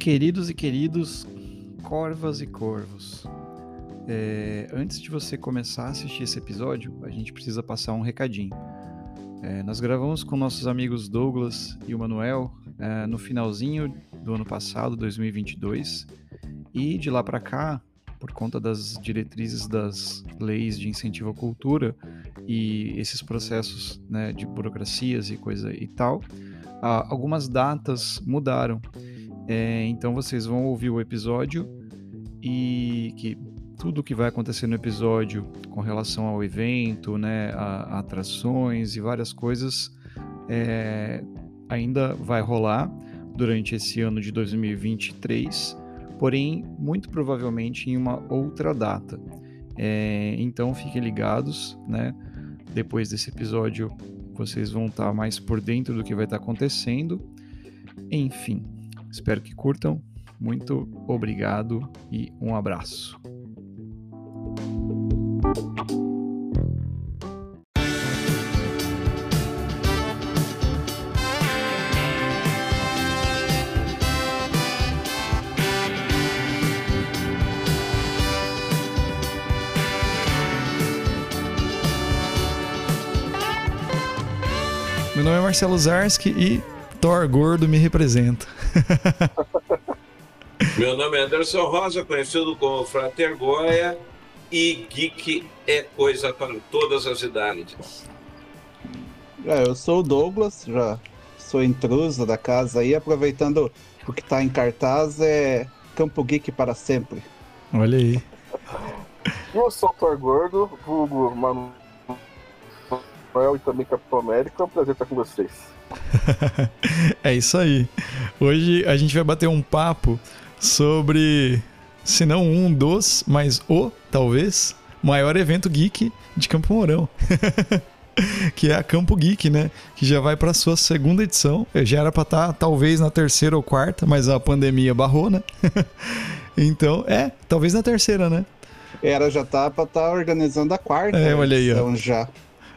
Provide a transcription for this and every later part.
Queridos e queridos, corvas e corvos, é, antes de você começar a assistir esse episódio, a gente precisa passar um recadinho. É, nós gravamos com nossos amigos Douglas e o Manuel é, no finalzinho do ano passado, 2022, e de lá para cá, por conta das diretrizes das leis de incentivo à cultura e esses processos né, de burocracias e coisa e tal, algumas datas mudaram. É, então vocês vão ouvir o episódio e que tudo que vai acontecer no episódio com relação ao evento, né, a, a atrações e várias coisas é, ainda vai rolar durante esse ano de 2023, porém muito provavelmente em uma outra data. É, então fiquem ligados, né? Depois desse episódio vocês vão estar mais por dentro do que vai estar acontecendo. Enfim, espero que curtam. Muito obrigado e um abraço. Meu nome é Marcelo Zarski e Thor Gordo me representa. Meu nome é Anderson Rosa, conhecido como Frater Goya, e geek é coisa para todas as idades. É, eu sou o Douglas, já sou intruso da casa aí, aproveitando o que está em cartaz é Campo Geek para sempre. Olha aí. Eu sou o Thor Gordo, vulgo Manuel e também Capitão América, é um prazer estar com vocês. é isso aí. Hoje a gente vai bater um papo sobre, se não um dos, mas o, talvez, maior evento geek de Campo Mourão. que é a Campo Geek, né? Que já vai para sua segunda edição. Já era para estar tá, talvez na terceira ou quarta, mas a pandemia barrou, né? então, é, talvez na terceira, né? Era já tá para estar tá organizando a quarta. É, olha aí, ó. já.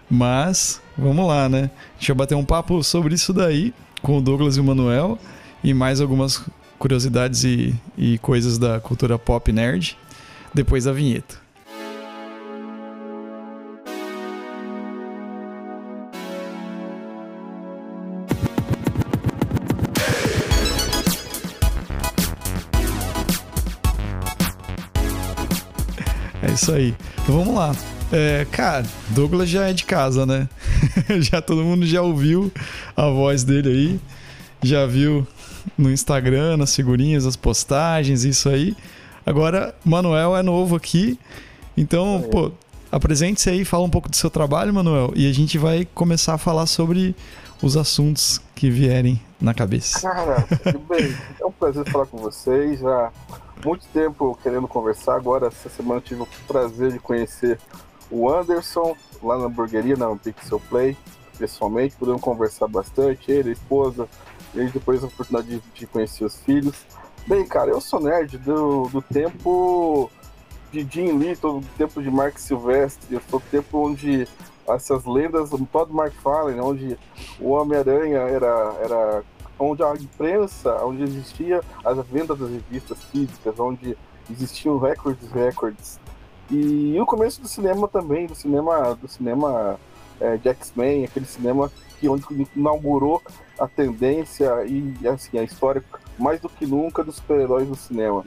Mas, vamos lá, né? Deixa eu bater um papo sobre isso daí com o Douglas e o Manuel e mais algumas curiosidades e, e coisas da cultura pop nerd depois da vinheta. É isso aí. Então vamos lá. É, cara, Douglas já é de casa, né? já todo mundo já ouviu a voz dele aí, já viu no Instagram, nas figurinhas, as postagens, isso aí. Agora, Manuel é novo aqui, então, pô, apresente-se aí, fala um pouco do seu trabalho, Manuel, e a gente vai começar a falar sobre os assuntos que vierem na cabeça. Cara, tudo bem. É um prazer falar com vocês. Já muito tempo querendo conversar. Agora, essa semana, tive o prazer de conhecer o Anderson, lá na hamburgueria, na Pixel Play, pessoalmente, pudemos conversar bastante, ele, a esposa, e depois a oportunidade de, de, conhecer os filhos. Bem, cara, eu sou nerd do, do tempo de Jim Lee, do tempo de Mark Silvestre, do tempo onde essas lendas, Todd McFarlane, onde o Homem-Aranha era, era onde a imprensa, onde existia as vendas das revistas físicas, onde existiam recordes recordes e o começo do cinema também, do cinema, do cinema é, de X-Men, aquele cinema que onde inaugurou a tendência e assim a história mais do que nunca dos super-heróis no cinema.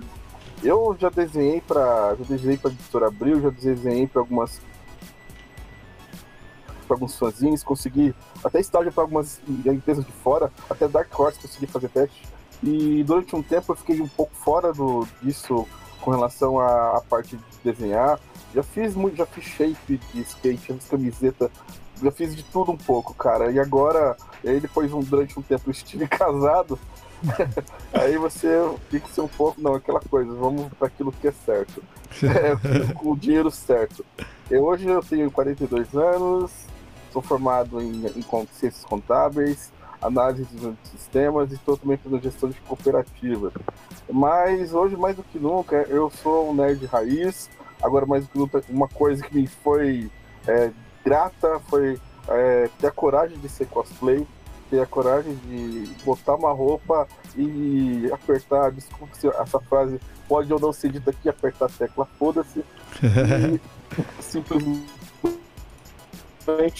Eu já desenhei para, já desenhei para editora Abril, já desenhei para algumas para alguns fãzinhos, consegui até estágio para algumas empresas de fora, até Dark Horse consegui fazer teste. E durante um tempo eu fiquei um pouco fora do, disso com relação à, à parte de desenhar. Já fiz muito, já fiz shape de skate, já fiz camiseta, já fiz de tudo um pouco, cara. E agora, aí depois um, durante um tempo estive casado, aí você ser um pouco, não, aquela coisa, vamos para aquilo que é certo. É, com o dinheiro certo. Eu, hoje eu tenho 42 anos, sou formado em, em ciências contábeis, análise de sistemas e estou também fazendo gestão de cooperativa. Mas hoje, mais do que nunca, eu sou um nerd raiz. Agora, mais do que nunca, uma coisa que me foi é, grata foi é, ter a coragem de ser cosplay. ter a coragem de botar uma roupa e apertar, desculpa se essa frase pode ou não ser dita aqui, apertar a tecla, foda-se, e simplesmente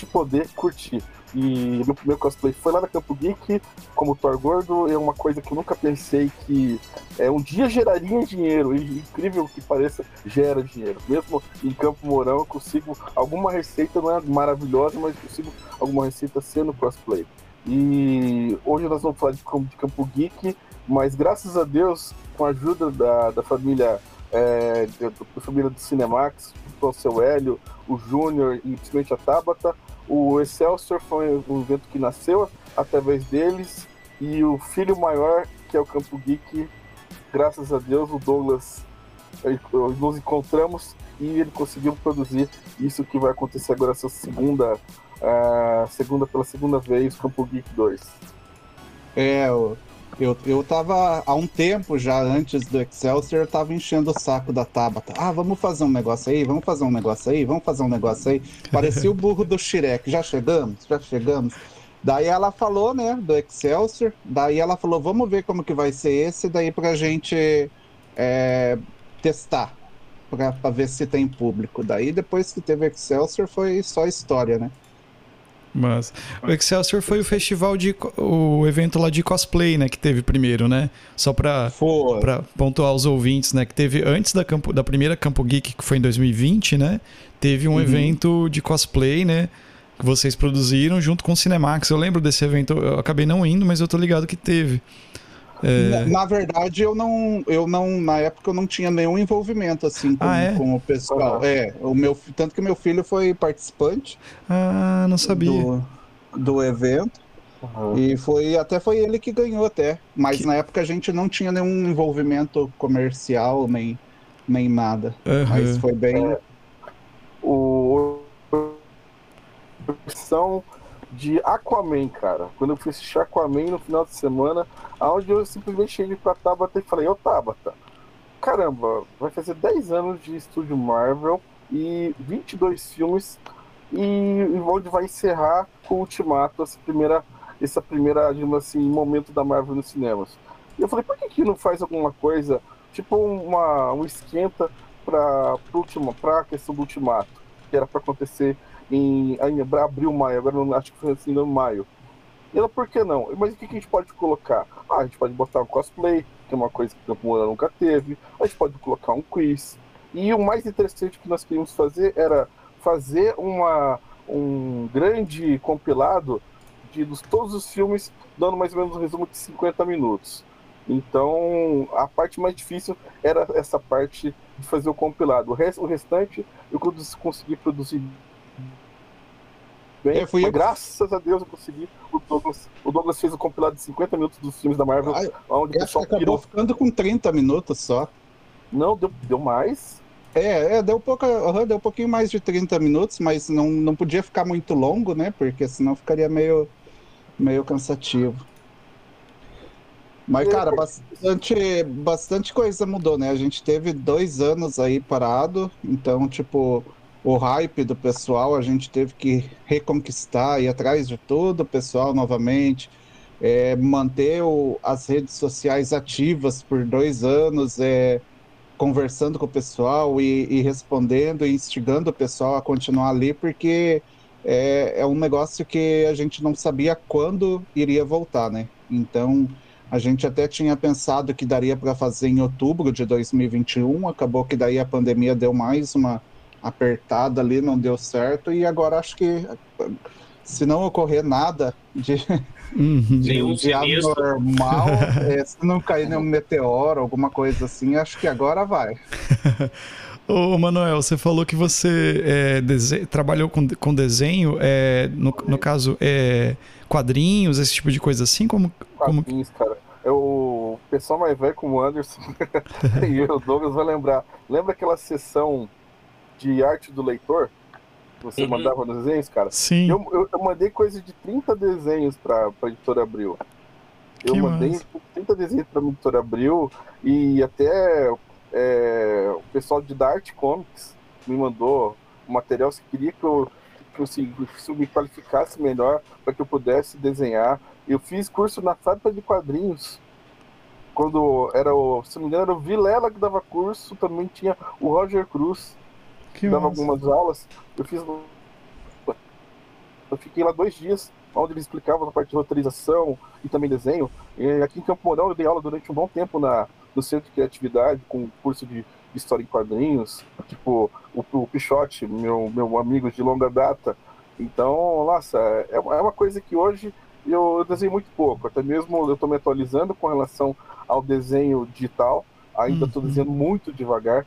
poder curtir. E meu primeiro cosplay foi lá na Campo Geek, como Thor Gordo, é uma coisa que eu nunca pensei que é, um dia geraria dinheiro, e incrível que pareça, gera dinheiro. Mesmo em Campo Mourão, eu consigo alguma receita, não é maravilhosa, mas consigo alguma receita sendo cosplay. E hoje nós vamos falar de, de Campo Geek, mas graças a Deus, com a ajuda da, da família é, da, família do Cinemax, o seu Hélio, o Júnior e principalmente a Tabata, o Excelsior foi um evento que nasceu através deles e o filho maior, que é o Campo Geek, graças a Deus, o Douglas, nos encontramos e ele conseguiu produzir isso que vai acontecer agora, essa segunda, uh, segunda pela segunda vez, Campo Geek 2. É, eu, eu, eu tava há um tempo já antes do Excelsior, eu tava enchendo o saco da Tabata. Ah, vamos fazer um negócio aí, vamos fazer um negócio aí, vamos fazer um negócio aí. Parecia o burro do Shrek. Já chegamos? Já chegamos. Daí ela falou, né, do Excelsior. Daí ela falou, vamos ver como que vai ser esse, daí pra gente é, testar, pra, pra ver se tem público. Daí depois que teve Excelsior foi só história, né? Mas o Excelsior foi o festival de o evento lá de cosplay, né, que teve primeiro, né? Só para para pontuar os ouvintes, né, que teve antes da campo, da primeira Campo Geek que foi em 2020, né? Teve um uhum. evento de cosplay, né? Que vocês produziram junto com o Cinemax. Eu lembro desse evento, eu acabei não indo, mas eu tô ligado que teve. É... Na, na, verdade, eu não, eu não, na época eu não tinha nenhum envolvimento assim com, ah, é? com o pessoal. É, o meu, tanto que meu filho foi participante. Ah, não sabia. Do, do evento. Uhum. E foi até foi ele que ganhou até, mas que... na época a gente não tinha nenhum envolvimento comercial nem nem nada. Uhum. Mas foi bem é, o são de Aquaman, cara. Quando eu fui assistir Aquaman no final de semana, onde eu simplesmente cheguei pra Tabata e falei, ô Tabata, caramba, vai fazer 10 anos de estúdio Marvel e 22 filmes e, onde vai encerrar com o Ultimato essa primeira, essa primeira, digamos assim, momento da Marvel nos cinemas. E eu falei, por que que não faz alguma coisa, tipo uma, um esquenta para para a questão do Ultimato, que era para acontecer em, em abril, maio, agora não acho que foi assim no maio. E ela, por que não? Mas o que, que a gente pode colocar? Ah, a gente pode botar um cosplay, que é uma coisa que o Campo Moura nunca teve. A gente pode colocar um quiz. E o mais interessante que nós queríamos fazer era fazer uma, um grande compilado de dos, todos os filmes, dando mais ou menos um resumo de 50 minutos. Então, a parte mais difícil era essa parte de fazer o compilado. O, rest, o restante eu consegui produzir bem. É, eu... Graças a Deus eu consegui. O Douglas, o Douglas fez o compilado de 50 minutos dos filmes da Marvel. Onde o pessoal acabou pirou. ficando com 30 minutos só. Não, deu, deu mais. É, é deu, pouca, uhum, deu um pouquinho mais de 30 minutos, mas não, não podia ficar muito longo, né? Porque senão ficaria meio, meio cansativo. Mas, cara, bastante, bastante coisa mudou, né? A gente teve dois anos aí parado, então, tipo, o hype do pessoal, a gente teve que reconquistar, ir atrás de todo o pessoal novamente, é, manter o, as redes sociais ativas por dois anos, é, conversando com o pessoal e, e, respondendo e instigando o pessoal a continuar ali, porque é, é um negócio que a gente não sabia quando iria voltar, né? Então, a gente até tinha pensado que daria para fazer em outubro de 2021, acabou que daí a pandemia deu mais uma apertada ali, não deu certo, e agora acho que se não ocorrer nada de, uhum. de, de anormal, é, se não cair nenhum meteoro, alguma coisa assim, acho que agora vai. Ô Manuel, você falou que você é, trabalhou com, com desenho, é, no, no caso, é, quadrinhos, esse tipo de coisa assim? Como, quadrinhos, como... cara. Eu, o pessoal mais velho como o Anderson e o Douglas vai lembrar. Lembra aquela sessão de arte do leitor, você uhum. mandava nos desenhos, cara? Sim. Eu, eu, eu, mandei coisa de 30 desenhos pra, pra editora Abril. Eu que mandei massa. 30 desenhos pra editora Abril e até é, o pessoal de Dart Comics me mandou o material, se queria que eu assim, se eu me qualificasse melhor para que eu pudesse desenhar. Eu fiz curso na fábrica de quadrinhos. Quando era o, se não me engano, era o Vilela que dava curso, também tinha o Roger Cruz, que, que dava algumas aulas. Eu fiz. Eu fiquei lá dois dias, onde eles explicavam a parte de roteirização e também desenho. E aqui em Campo Mourão eu dei aula durante um bom tempo na, no Centro de Criatividade, com curso de história em quadrinhos, tipo o, o Pichote, meu, meu amigo de longa data. Então, nossa, é, é uma coisa que hoje eu desenho muito pouco, até mesmo eu estou me atualizando com relação ao desenho digital, ainda estou uhum. desenhando muito devagar.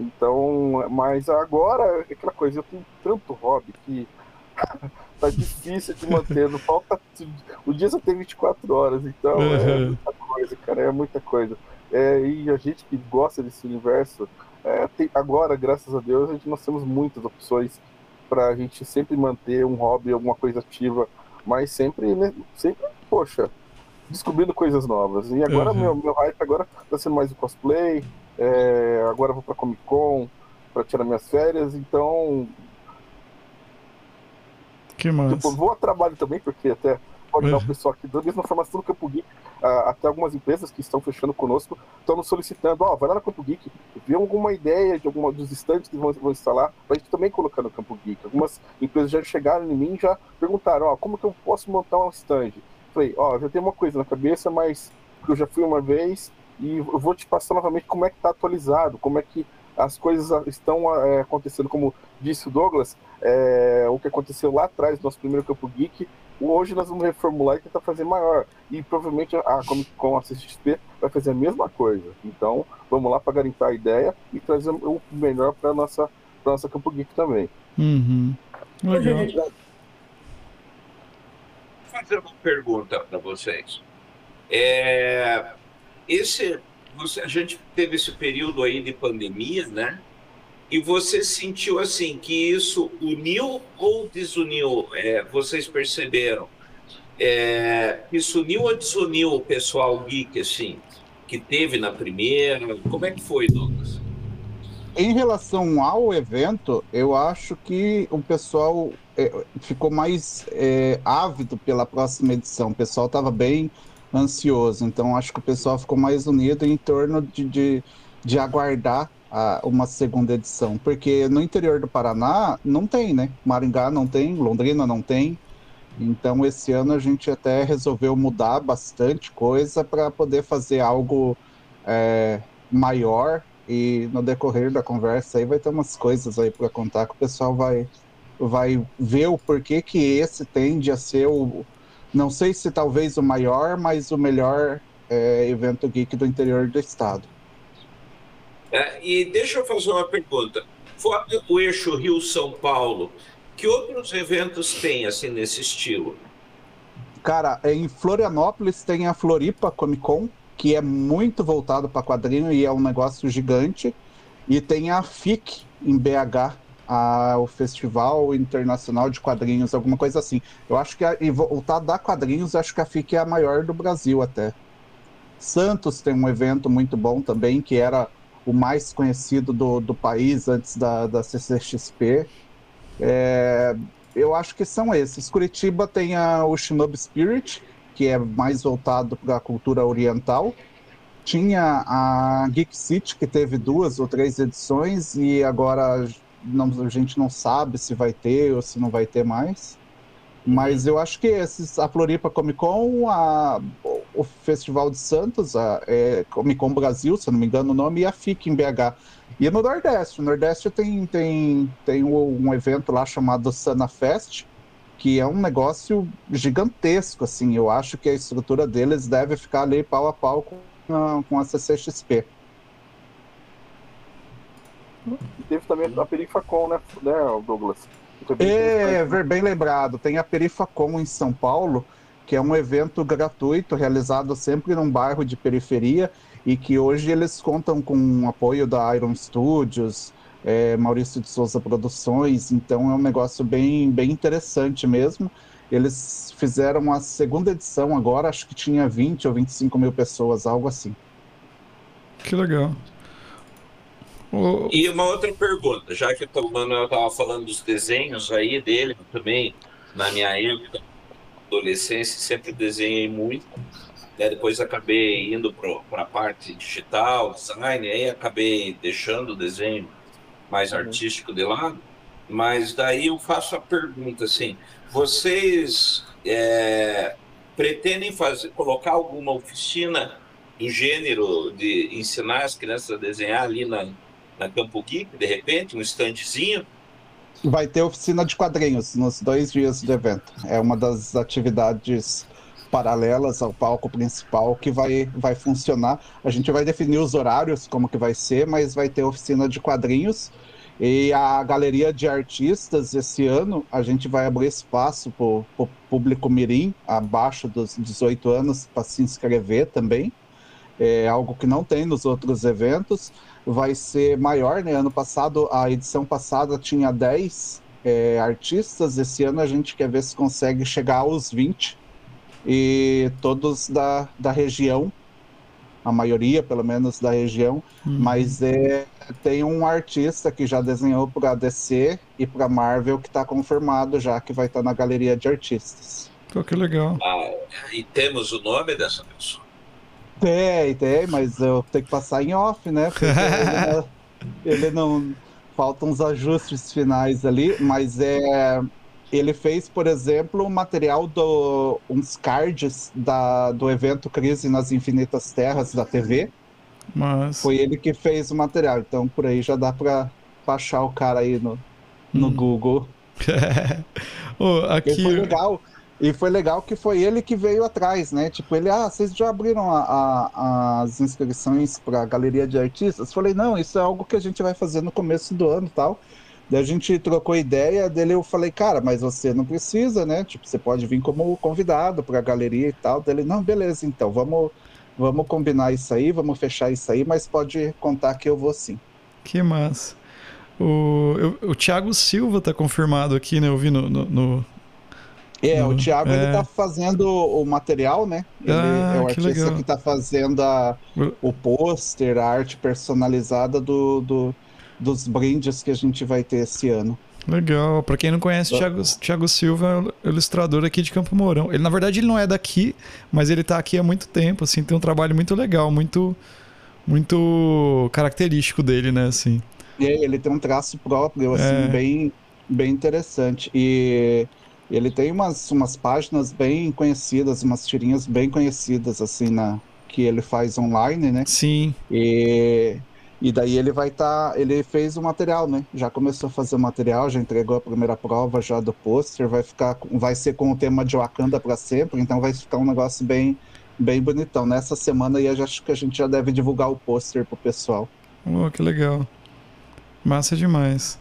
Então, mas agora, é aquela coisa, eu tenho tanto hobby que tá difícil de manter, não falta. O dia só tem 24 horas, então é uhum. é muita coisa, cara, é muita coisa. É, e a gente que gosta desse universo, é, tem, agora, graças a Deus, a gente, nós temos muitas opções para a gente sempre manter um hobby, alguma coisa ativa, mas sempre, né, sempre, poxa, descobrindo coisas novas. E agora, uhum. meu, meu hype agora tá sendo mais o cosplay, é, agora vou para Comic Con para tirar minhas férias, então. Que massa. Tipo, vou a trabalho também, porque até pode dar o pessoal aqui, da mesma formação do Campo Geek, até algumas empresas que estão fechando conosco estão nos solicitando, ó, oh, vai lá no Campo Geek, vê alguma ideia de alguma dos estantes que vão, vão instalar, para a gente também colocar no Campo Geek. Algumas empresas já chegaram em mim e já perguntaram, ó, oh, como que eu posso montar um stand? Falei, ó, oh, já tenho uma coisa na cabeça, mas eu já fui uma vez e eu vou te passar novamente como é que está atualizado, como é que as coisas estão é, acontecendo, como disse o Douglas, é, o que aconteceu lá atrás, no nosso primeiro Campo Geek, Hoje nós vamos reformular e tentar fazer maior. E provavelmente a Comic Con, a CXP, vai fazer a mesma coisa. Então, vamos lá para garimpar a ideia e trazer o melhor para nossa pra nossa Campo Geek também. Uhum. Legal. Vou fazer uma pergunta para vocês. É, esse, você, a gente teve esse período aí de pandemia, né? E você sentiu assim que isso uniu ou desuniu? É, vocês perceberam? É, isso uniu ou desuniu o pessoal geek assim que teve na primeira? Como é que foi, Douglas? Em relação ao evento, eu acho que o pessoal é, ficou mais é, ávido pela próxima edição. O pessoal estava bem ansioso, então acho que o pessoal ficou mais unido em torno de, de, de aguardar a, uma segunda edição, porque no interior do Paraná não tem, né? Maringá não tem, Londrina não tem. Então esse ano a gente até resolveu mudar bastante coisa para poder fazer algo é, maior e no decorrer da conversa aí vai ter umas coisas aí para contar que o pessoal vai vai ver o porquê que esse tende a ser o não sei se talvez o maior, mas o melhor é, evento geek do interior do estado. É, e deixa eu fazer uma pergunta. Fora o eixo Rio-São Paulo, que outros eventos tem assim nesse estilo? Cara, em Florianópolis tem a Floripa Comic Con, que é muito voltado para quadrinho e é um negócio gigante. E tem a FIC em BH, a, o Festival Internacional de Quadrinhos, alguma coisa assim. Eu acho que, a, e voltado da quadrinhos, acho que a FIC é a maior do Brasil até. Santos tem um evento muito bom também, que era o mais conhecido do, do país antes da, da CCXP. É, eu acho que são esses. Curitiba tem a, o Shinobi Spirit, que é mais voltado para a cultura oriental. Tinha a Geek City, que teve duas ou três edições, e agora não, a gente não sabe se vai ter ou se não vai ter mais. Mas eu acho que esses, a Floripa Comic Con, a, o Festival de Santos, a é, Comic Con Brasil, se eu não me engano o nome, e a FIC em BH. E no Nordeste, o Nordeste tem, tem, tem um evento lá chamado Sana Fest, que é um negócio gigantesco, assim, eu acho que a estrutura deles deve ficar ali pau a pau com a, com a CCXP. Teve também a Perifacon, né, né Douglas? É, ver bem lembrado. Tem a Perifacom em São Paulo, que é um evento gratuito realizado sempre num bairro de periferia e que hoje eles contam com o apoio da Iron Studios, é, Maurício de Souza Produções, então é um negócio bem, bem interessante mesmo. Eles fizeram a segunda edição agora, acho que tinha 20 ou 25 mil pessoas, algo assim. Que legal. O... E uma outra pergunta, já que o Manuel estava falando dos desenhos aí dele, também, na minha época, adolescência, sempre desenhei muito. Né? Depois acabei indo para a parte digital, design, aí acabei deixando o desenho mais uhum. artístico de lado. Mas daí eu faço a pergunta assim: vocês é, pretendem fazer, colocar alguma oficina do gênero de ensinar as crianças a desenhar ali na, na Campo Geek, de repente, um standzinho? Vai ter oficina de quadrinhos nos dois dias do evento. É uma das atividades paralelas ao palco principal que vai, vai funcionar. A gente vai definir os horários, como que vai ser, mas vai ter oficina de quadrinhos. E a galeria de artistas, esse ano, a gente vai abrir espaço para o público mirim, abaixo dos 18 anos, para se inscrever também. É algo que não tem nos outros eventos. Vai ser maior, né? Ano passado, a edição passada tinha 10 é, artistas. Esse ano a gente quer ver se consegue chegar aos 20 e todos da, da região, a maioria, pelo menos, da região, uhum. mas é, tem um artista que já desenhou para DC e para Marvel que está confirmado já que vai estar tá na galeria de artistas. Pô, que legal. Ah, e temos o nome dessa pessoa? Tem, tem, mas eu tenho que passar em off, né? Porque ele, ele não. Faltam uns ajustes finais ali, mas é ele fez, por exemplo, o material do uns cards da, do evento Crise nas Infinitas Terras da TV. Mas... Foi ele que fez o material, então por aí já dá para baixar o cara aí no, no hum. Google. oh, aqui... Foi legal. E foi legal que foi ele que veio atrás, né? Tipo, ele, ah, vocês já abriram a, a, as inscrições para a galeria de artistas? Falei, não, isso é algo que a gente vai fazer no começo do ano tal. Daí a gente trocou ideia, dele eu falei, cara, mas você não precisa, né? Tipo, você pode vir como convidado para a galeria e tal. Dele, não, beleza, então, vamos, vamos combinar isso aí, vamos fechar isso aí, mas pode contar que eu vou sim. Que massa. O, o, o Thiago Silva tá confirmado aqui, né? Eu vi no. no, no é, no, o Thiago é... ele tá fazendo o material, né? Ele ah, é o artista que, legal. que tá fazendo a, o pôster, a arte personalizada do, do dos brindes que a gente vai ter esse ano. Legal. Para quem não conhece, Thiago, Thiago Silva é ilustrador aqui de Campo Mourão. Ele, na verdade, ele não é daqui, mas ele está aqui há muito tempo, assim, tem um trabalho muito legal, muito muito característico dele, né, assim. É, ele tem um traço próprio, assim, é... bem, bem interessante. E ele tem umas, umas páginas bem conhecidas, umas tirinhas bem conhecidas, assim, na, que ele faz online, né? Sim. E e daí ele vai estar, tá, ele fez o material, né? Já começou a fazer o material, já entregou a primeira prova já do pôster, vai ficar, vai ser com o tema de Wakanda para sempre, então vai ficar um negócio bem, bem bonitão. Nessa semana aí eu acho que a gente já deve divulgar o pôster pro pessoal. Oh, que legal. Massa demais.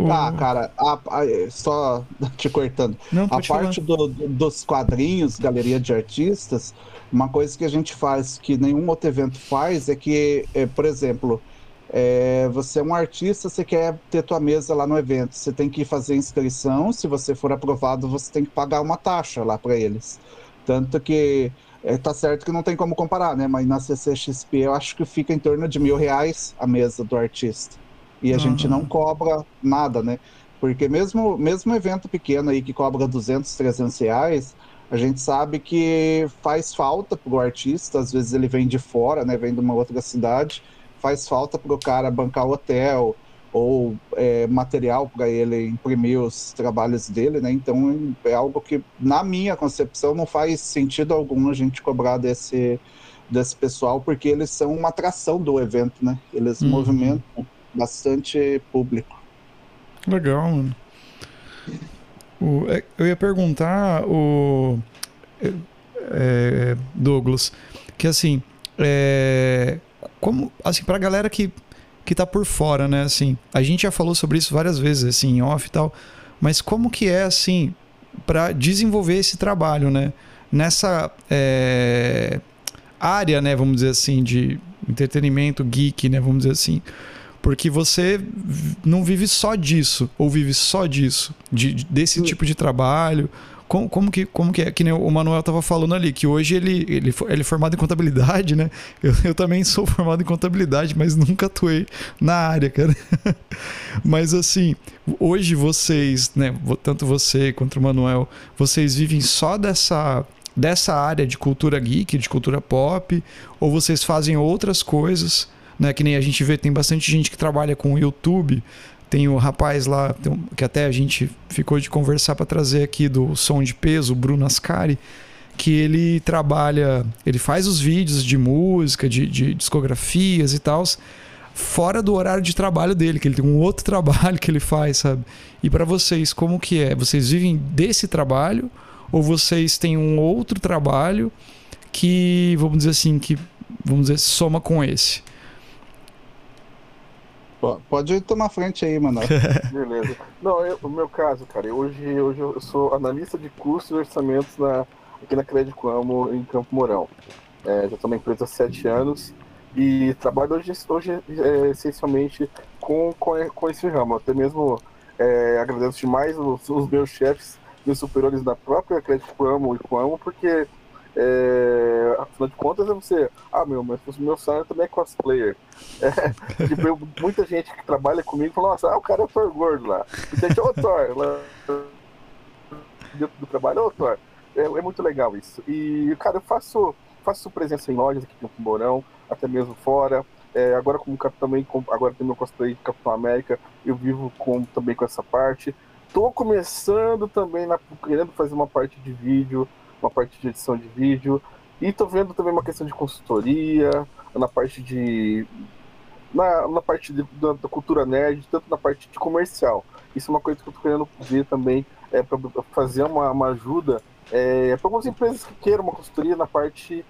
Ah, cara, a, a, só te cortando. Não, a parte do, do, dos quadrinhos, galeria de artistas, uma coisa que a gente faz que nenhum outro evento faz é que, é, por exemplo, é, você é um artista, você quer ter tua mesa lá no evento, você tem que fazer inscrição, se você for aprovado, você tem que pagar uma taxa lá para eles. Tanto que é, tá certo que não tem como comparar, né? Mas na CCXP eu acho que fica em torno de mil reais a mesa do artista. E a uhum. gente não cobra nada, né? Porque mesmo, mesmo evento pequeno aí que cobra 200, 300 reais, a gente sabe que faz falta para o artista, às vezes ele vem de fora, né, vem de uma outra cidade, faz falta para o cara bancar hotel ou é, material para ele imprimir os trabalhos dele, né? Então é algo que, na minha concepção, não faz sentido algum a gente cobrar desse, desse pessoal, porque eles são uma atração do evento, né? Eles uhum. movimentam bastante público. Legal, mano. O, é, eu ia perguntar, o é, é, Douglas, que assim, é, como, assim, pra galera que, que tá por fora, né, assim, a gente já falou sobre isso várias vezes, assim, em off e tal, mas como que é, assim, para desenvolver esse trabalho, né, nessa é, área, né, vamos dizer assim, de entretenimento geek, né, vamos dizer assim, porque você não vive só disso, ou vive só disso, de, desse tipo de trabalho. como, como, que, como que é? Que nem o Manuel estava falando ali, que hoje ele, ele, ele é formado em contabilidade, né? Eu, eu também sou formado em contabilidade, mas nunca atuei na área, cara. mas assim, hoje vocês, né? Tanto você quanto o Manuel, vocês vivem só dessa dessa área de cultura geek, de cultura pop, ou vocês fazem outras coisas, né? Que nem a gente vê, tem bastante gente que trabalha com o YouTube. Tem o rapaz lá, que até a gente ficou de conversar para trazer aqui do Som de Peso, o Bruno Ascari, que ele trabalha, ele faz os vídeos de música, de, de discografias e tal, fora do horário de trabalho dele, que ele tem um outro trabalho que ele faz, sabe? E para vocês, como que é? Vocês vivem desse trabalho ou vocês têm um outro trabalho que, vamos dizer assim, que vamos dizer, soma com esse? Pode tomar frente aí, mano. Beleza. Não, eu, o meu caso, cara, hoje, hoje eu sou analista de custos e orçamentos na, aqui na Crédito Amo, em Campo Mourão. É, já estou na empresa há sete anos e trabalho hoje, hoje é, essencialmente com, com, com esse ramo. Até mesmo é, agradeço demais os, os meus chefes meus superiores da própria Crédito Amo e Coamo, porque é, afinal de contas é você, ah meu, mas o meu salário também é cosplayer. É, tipo, eu, muita gente que trabalha comigo fala, nossa, ah, o cara é o Thor gordo lá. E tem ô Thor, lá dentro do trabalho, ô Thor. É, é, muito legal isso. E, cara, eu faço, faço presença em lojas aqui no Cumborão, até mesmo fora. É, agora como também agora tem meu cosplay de Capitão América, eu vivo com, também com essa parte. Tô começando também, na, querendo fazer uma parte de vídeo, uma parte de edição de vídeo. E tô vendo também uma questão de consultoria, na parte de. Na, na parte de, da, da, cultura nerd, tanto na parte de comercial. Isso é uma coisa que eu tô querendo ver também, é para fazer uma, uma ajuda é, para algumas empresas que queiram uma consultoria na parte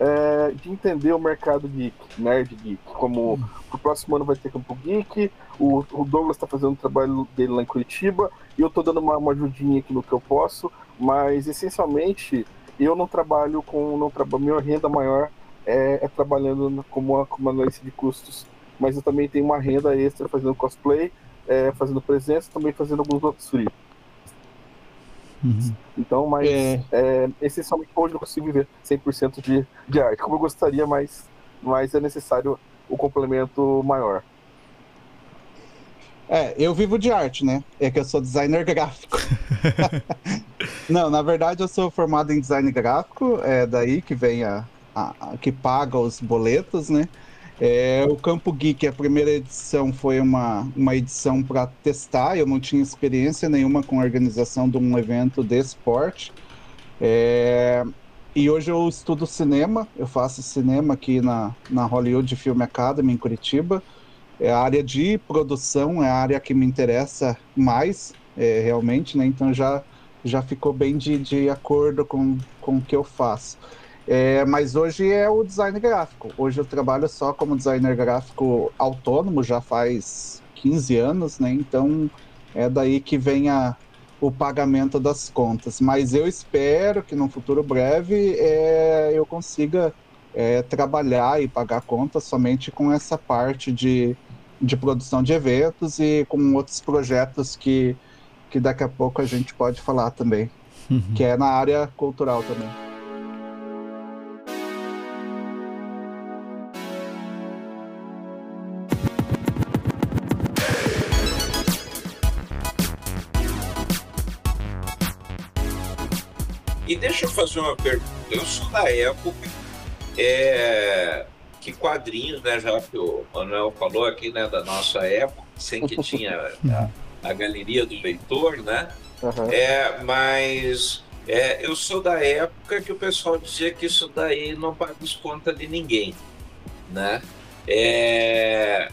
é, de entender o mercado geek, nerd geek. Como o próximo ano vai ter Campo Geek, o, o Douglas está fazendo o trabalho dele lá em Curitiba, e eu estou dando uma, uma ajudinha aqui no que eu posso, mas essencialmente eu não trabalho com. Não trabalho, minha renda maior é, é trabalhando como, como analista de custos. Mas eu também tenho uma renda extra fazendo cosplay, é, fazendo presença, também fazendo alguns outros free. Uhum. Então, mas é. É, essencialmente hoje eu consigo viver 100% de, de arte, como eu gostaria, mas, mas é necessário o complemento maior. É, eu vivo de arte, né? É que eu sou designer gráfico. Não, na verdade eu sou formado em design gráfico, é daí que vem a, a, a que paga os boletos, né? É, o Campo Geek, a primeira edição foi uma, uma edição para testar, eu não tinha experiência nenhuma com a organização de um evento de esporte. É, e hoje eu estudo cinema, eu faço cinema aqui na, na Hollywood Film Academy em Curitiba. É a área de produção, é a área que me interessa mais, é, realmente, né? Então já, já ficou bem de, de acordo com, com o que eu faço. É, mas hoje é o design gráfico. Hoje eu trabalho só como designer gráfico autônomo, já faz 15 anos, né? Então é daí que vem a, o pagamento das contas. Mas eu espero que no futuro breve é, eu consiga é, trabalhar e pagar contas somente com essa parte de, de produção de eventos e com outros projetos que, que daqui a pouco a gente pode falar também, uhum. que é na área cultural também. E deixa eu fazer uma pergunta. Eu sou da época é, que quadrinhos, né, já que o Manuel falou aqui, né, da nossa época, sem que tinha a, a galeria do leitor, né? Uhum. É, mas é, eu sou da época que o pessoal dizia que isso daí não paga as contas de ninguém, né? É,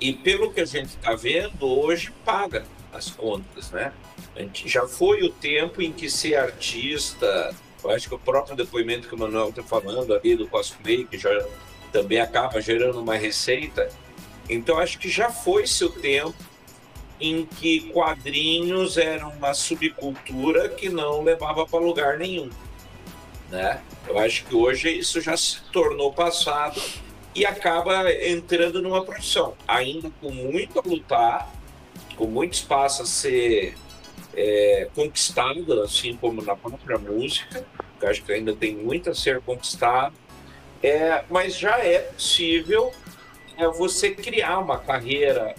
e pelo que a gente está vendo, hoje paga as contas, né? A gente já foi o tempo em que ser artista, eu acho que o próprio depoimento que o Manuel está falando ali do cosplay, que já também acaba gerando uma receita. Então acho que já foi seu tempo em que quadrinhos eram uma subcultura que não levava para lugar nenhum, né? Eu acho que hoje isso já se tornou passado e acaba entrando numa profissão, ainda com muito a lutar, com muito espaço a ser é, conquistado, assim como na própria música, que acho que ainda tem muito a ser conquistado, é, mas já é possível é, você criar uma carreira,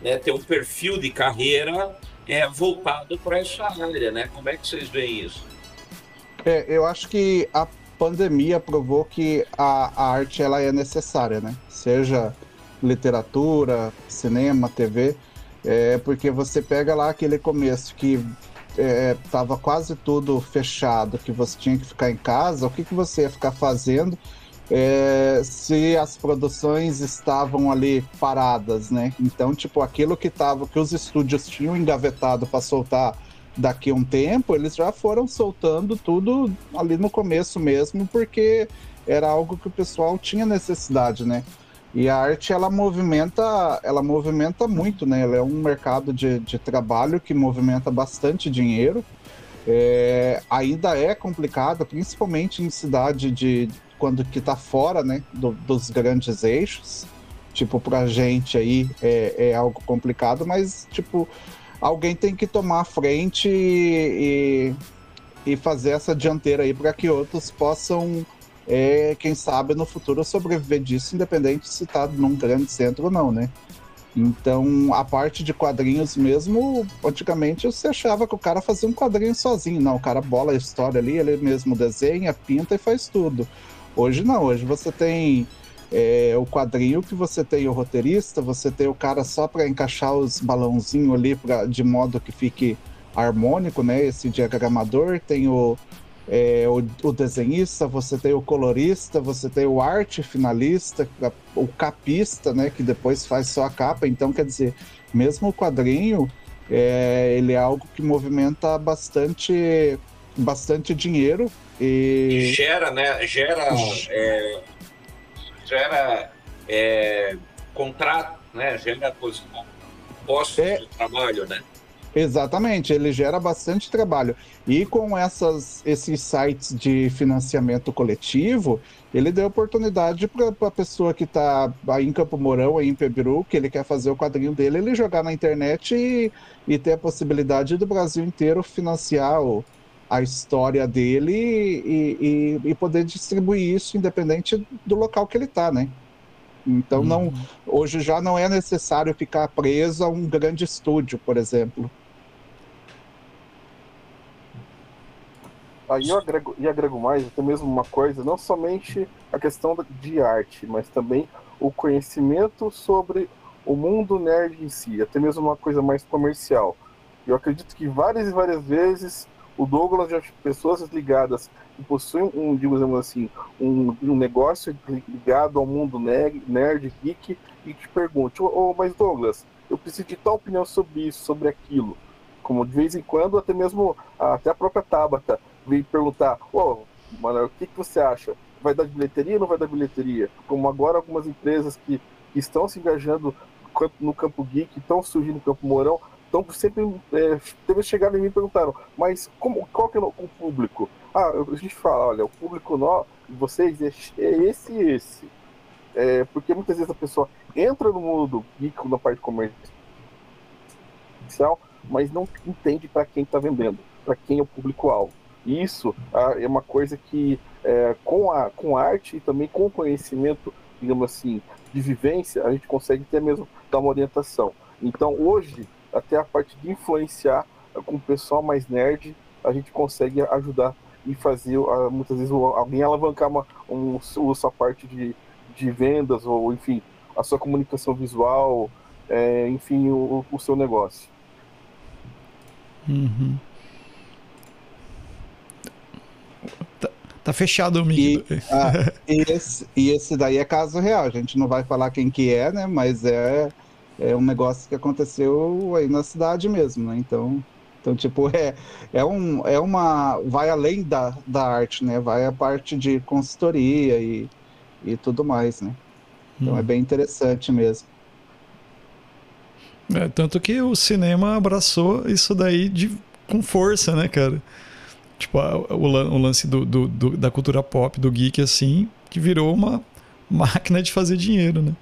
né, ter um perfil de carreira é, voltado para essa área, né? Como é que vocês veem isso? É, eu acho que a pandemia provou que a, a arte ela é necessária, né? Seja literatura, cinema, TV, é, porque você pega lá aquele começo que estava é, quase tudo fechado, que você tinha que ficar em casa, o que, que você ia ficar fazendo é, se as produções estavam ali paradas, né? Então, tipo, aquilo que tava, que os estúdios tinham engavetado para soltar daqui a um tempo, eles já foram soltando tudo ali no começo mesmo, porque era algo que o pessoal tinha necessidade, né? E a arte ela movimenta, ela movimenta muito, né? Ela é um mercado de, de trabalho que movimenta bastante dinheiro. É, ainda é complicado, principalmente em cidade de quando que tá fora, né, do, dos grandes eixos. Tipo, pra gente aí é, é algo complicado, mas tipo, alguém tem que tomar a frente e, e fazer essa dianteira aí para que outros possam é, quem sabe no futuro sobreviver disso, independente se está num grande centro ou não, né? Então, a parte de quadrinhos mesmo, antigamente você achava que o cara fazia um quadrinho sozinho. Não, o cara bola a história ali, ele mesmo desenha, pinta e faz tudo. Hoje não, hoje você tem é, o quadrinho que você tem o roteirista, você tem o cara só para encaixar os balãozinhos ali pra, de modo que fique harmônico, né? Esse diagramador, tem o, é, o, o, desenhista, você tem o colorista, você tem o arte finalista, o capista, né, que depois faz só a capa. Então, quer dizer, mesmo o quadrinho, é, ele é algo que movimenta bastante, bastante dinheiro e, gera, né, gera, é, gera é, contrato, né, gera postos é, de trabalho, né? Exatamente, ele gera bastante trabalho. E com essas, esses sites de financiamento coletivo, ele deu oportunidade para a pessoa que está aí em Campo Mourão, aí em Pebiru, que ele quer fazer o quadrinho dele, ele jogar na internet e, e ter a possibilidade do Brasil inteiro financiar o, a história dele e, e, e, poder distribuir isso independente do local que ele está, né? Então não, uhum. hoje já não é necessário ficar preso a um grande estúdio, por exemplo. Aí eu agrego, e agrego mais, até mesmo uma coisa, não somente a questão de arte, mas também o conhecimento sobre o mundo nerd em si, até mesmo uma coisa mais comercial. Eu acredito que várias e várias vezes o Douglas já pessoas ligadas que possuem um, digamos assim, um, um negócio ligado ao mundo nerd, nerd geek e te pergunte, oh, mas Douglas, eu preciso de tal opinião sobre isso, sobre aquilo. Como de vez em quando, até mesmo até a própria Tabata vem perguntar, oh, mano, o que, que você acha? Vai dar bilheteria ou não vai dar bilheteria? Como agora algumas empresas que, que estão se engajando no campo geek, estão surgindo no campo Mourão, então sempre é, teve chegado em mim e perguntaram, mas como, qual que é o público? Ah, a gente fala, olha, o público nó, vocês é, é esse e esse. É, porque muitas vezes a pessoa entra no mundo geek na parte comercial, mas não entende para quem está vendendo, para quem é o público-alvo. Isso ah, é uma coisa que, é, com, a, com arte e também com conhecimento, digamos assim, de vivência, a gente consegue ter mesmo dar uma orientação. Então, hoje, até a parte de influenciar com o pessoal mais nerd, a gente consegue ajudar e fazer, ah, muitas vezes, alguém alavancar uma, um, sua parte de, de vendas, ou enfim, a sua comunicação visual, é, enfim, o, o seu negócio. Uhum. Tá, tá, fechado o. E, ah, e, esse, e esse daí é caso real. A gente não vai falar quem que é, né? Mas é, é um negócio que aconteceu aí na cidade mesmo, né? Então, então tipo, é, é, um, é uma... Vai além da, da arte, né? Vai a parte de consultoria e, e tudo mais, né? Então hum. é bem interessante mesmo. É, tanto que o cinema abraçou isso daí de, com força, né, cara? Tipo, a, o, o, lance do, do, do, da cultura pop, do geek, assim, que virou uma máquina de fazer dinheiro, né?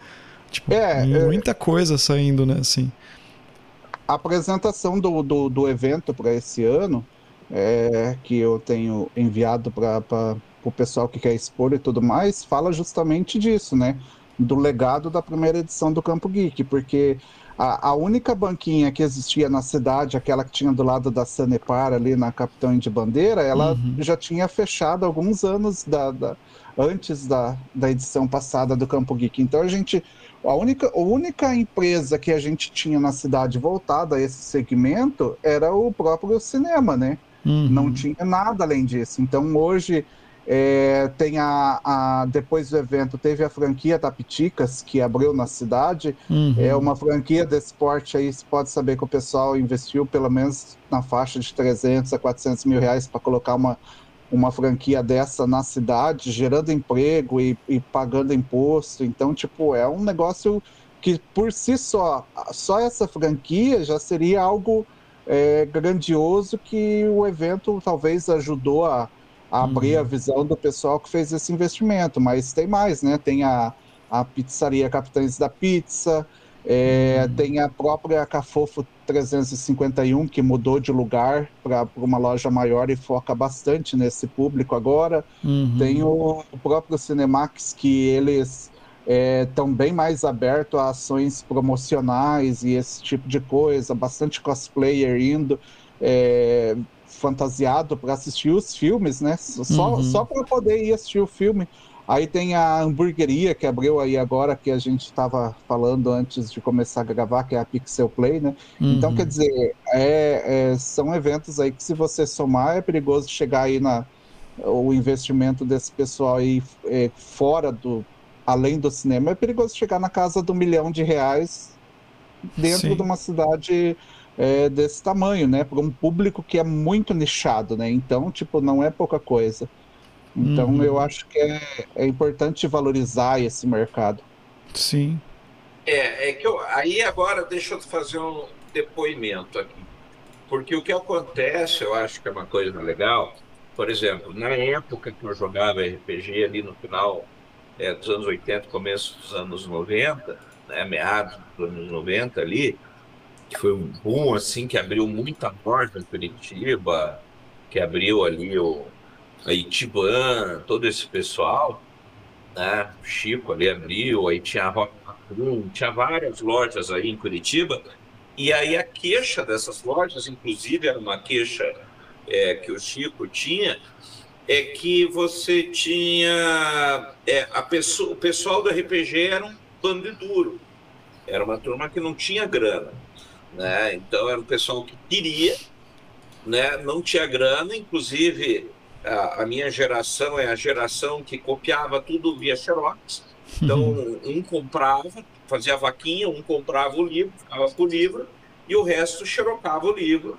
Tipo, é, é. muita é... coisa saindo, né, assim. a apresentação do, do, do evento para esse ano, é, que eu tenho enviado para o pessoal que quer expor e tudo mais, fala justamente disso, né? Do legado da primeira edição do Campo Geek, porque a, a, única banquinha que existia na cidade, aquela que tinha do lado da Sanepar, ali na Capitão de Bandeira, ela uhum. já tinha fechado alguns anos da, da, antes da, da edição passada do Campo Geek. Então a gente. A única, a única empresa que a gente tinha na cidade voltada a esse segmento era o próprio cinema, né? Uhum. Não tinha nada além disso. Então hoje é, tem a, a, depois do evento teve a franquia Tapiticas que abriu na cidade. Uhum. É uma franquia desse porte aí, você pode saber que o pessoal investiu pelo menos na faixa de 300 a 400 mil reais para colocar uma, uma franquia dessa na cidade, gerando emprego e, e pagando imposto. Então, tipo, é um negócio que por si só, só essa franquia já seria algo é, grandioso que o evento talvez ajudou a abrir uhum. a visão do pessoal que fez esse investimento. Mas tem mais, né? Tem a, a pizzaria Capitães da Pizza, é, tem a própria Cafofo 351, que mudou de lugar para uma loja maior e foca bastante nesse público agora. Uhum. Tem o, o, próprio Cinemax, que eles estão é, bem mais abertos a ações promocionais e esse tipo de coisa, bastante cosplayer indo. É, fantasiado para assistir os filmes, né? Só, uhum. só para poder ir assistir o filme. Aí tem a hamburgueria que abriu aí agora, que a gente estava falando antes de começar a gravar, que é a Pixel Play, né? Uhum. Então, quer dizer, é, é, são eventos aí que se você somar, é perigoso chegar aí na o investimento desse pessoal aí é, fora do além do cinema, é perigoso chegar na casa do milhão de reais dentro Sim. de uma cidade é, desse tamanho, né? Para um público que é muito nichado, né? Então, tipo, não é pouca coisa. Então, uhum. eu acho que é, é importante valorizar esse mercado. Sim. É, é que eu, aí agora deixa eu fazer um depoimento aqui. Porque o que acontece, eu acho que é uma coisa legal, por exemplo, na época que eu jogava RPG ali no final é, dos anos 80, começo dos anos 90, né, meados dos anos 90 ali, que foi um boom assim que abriu muita loja em Curitiba, que abriu ali o a Itiban, todo esse pessoal, né? Chico ali abriu, aí tinha a Rock tinha várias lojas aí em Curitiba. E aí a queixa dessas lojas, inclusive era uma queixa é, que o Chico tinha, é que você tinha é, a pessoa, o pessoal do RPG era um bando duro, era uma turma que não tinha grana né? Então era um pessoal que queria, né? Não tinha grana, inclusive a, a minha geração é a geração que copiava tudo via xerox. Então uhum. um comprava, fazia vaquinha, um comprava o livro, ficava com o livro e o resto xerocava o livro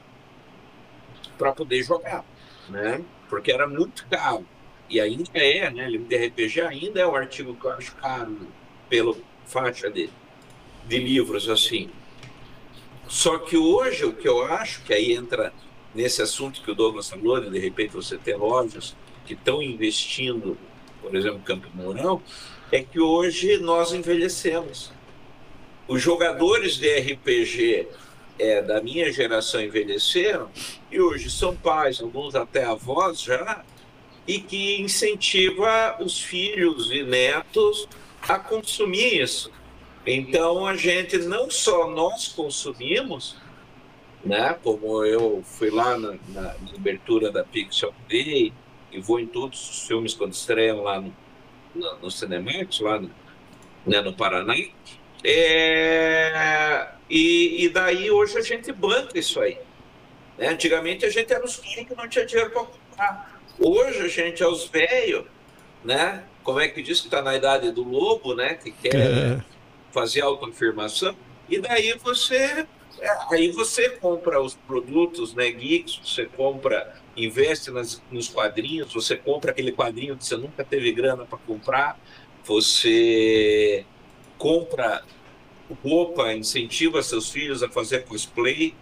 para poder jogar, né? Porque era muito caro. E ainda é, né? Livro de RPG ainda é o artigo que eu acho caro pela faixa de, de livros assim. Só que hoje o que eu acho que aí entra nesse assunto que o Douglas falou, de repente você ter lojas que estão investindo, por exemplo, Campo Mourão, é que hoje nós envelhecemos. Os jogadores de RPG é, da minha geração envelheceram e hoje são pais, alguns até avós já, e que incentiva os filhos e netos a consumir isso. Então a gente não só nós consumimos, né? Como eu fui lá na, na, na abertura da Pixel Day e vou em todos os filmes quando estreiam lá no, no, no lá no, né, no Paraná. É, e, e, daí hoje a gente banca isso aí. Né? Antigamente a gente era os filhos que não tinha dinheiro para comprar. Hoje a gente é os velhos, né? Como é que diz que está na idade do lobo, né? Que quer. É fazer autoafirmação, e daí você aí você compra os produtos né, geeks, você compra, investe nas, nos quadrinhos, você compra aquele quadrinho que você nunca teve grana para comprar, você compra roupa, incentiva seus filhos a fazer cosplay,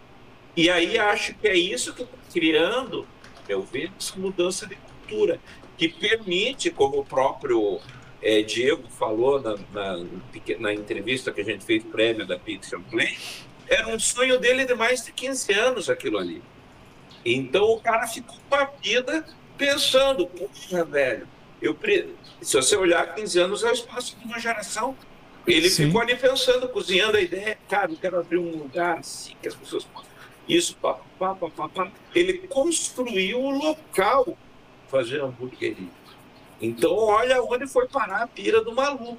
e aí acho que é isso que está criando, meu ver, essa mudança de cultura, que permite, como o próprio é, Diego falou na, na, na, entrevista que a gente fez prévia da Pixel Play, era um sonho dele de mais de 15 anos aquilo ali. Então o cara ficou com a vida pensando, poxa, velho, eu se você olhar 15 anos é o espaço de uma geração. Ele Sim. ficou ali pensando, cozinhando a ideia, cara, eu quero abrir um lugar assim que as pessoas possam. Isso, pá, pá, pá, pá, pá. Ele construiu o local fazer hamburgueria. Então, olha onde foi parar a pira do maluco,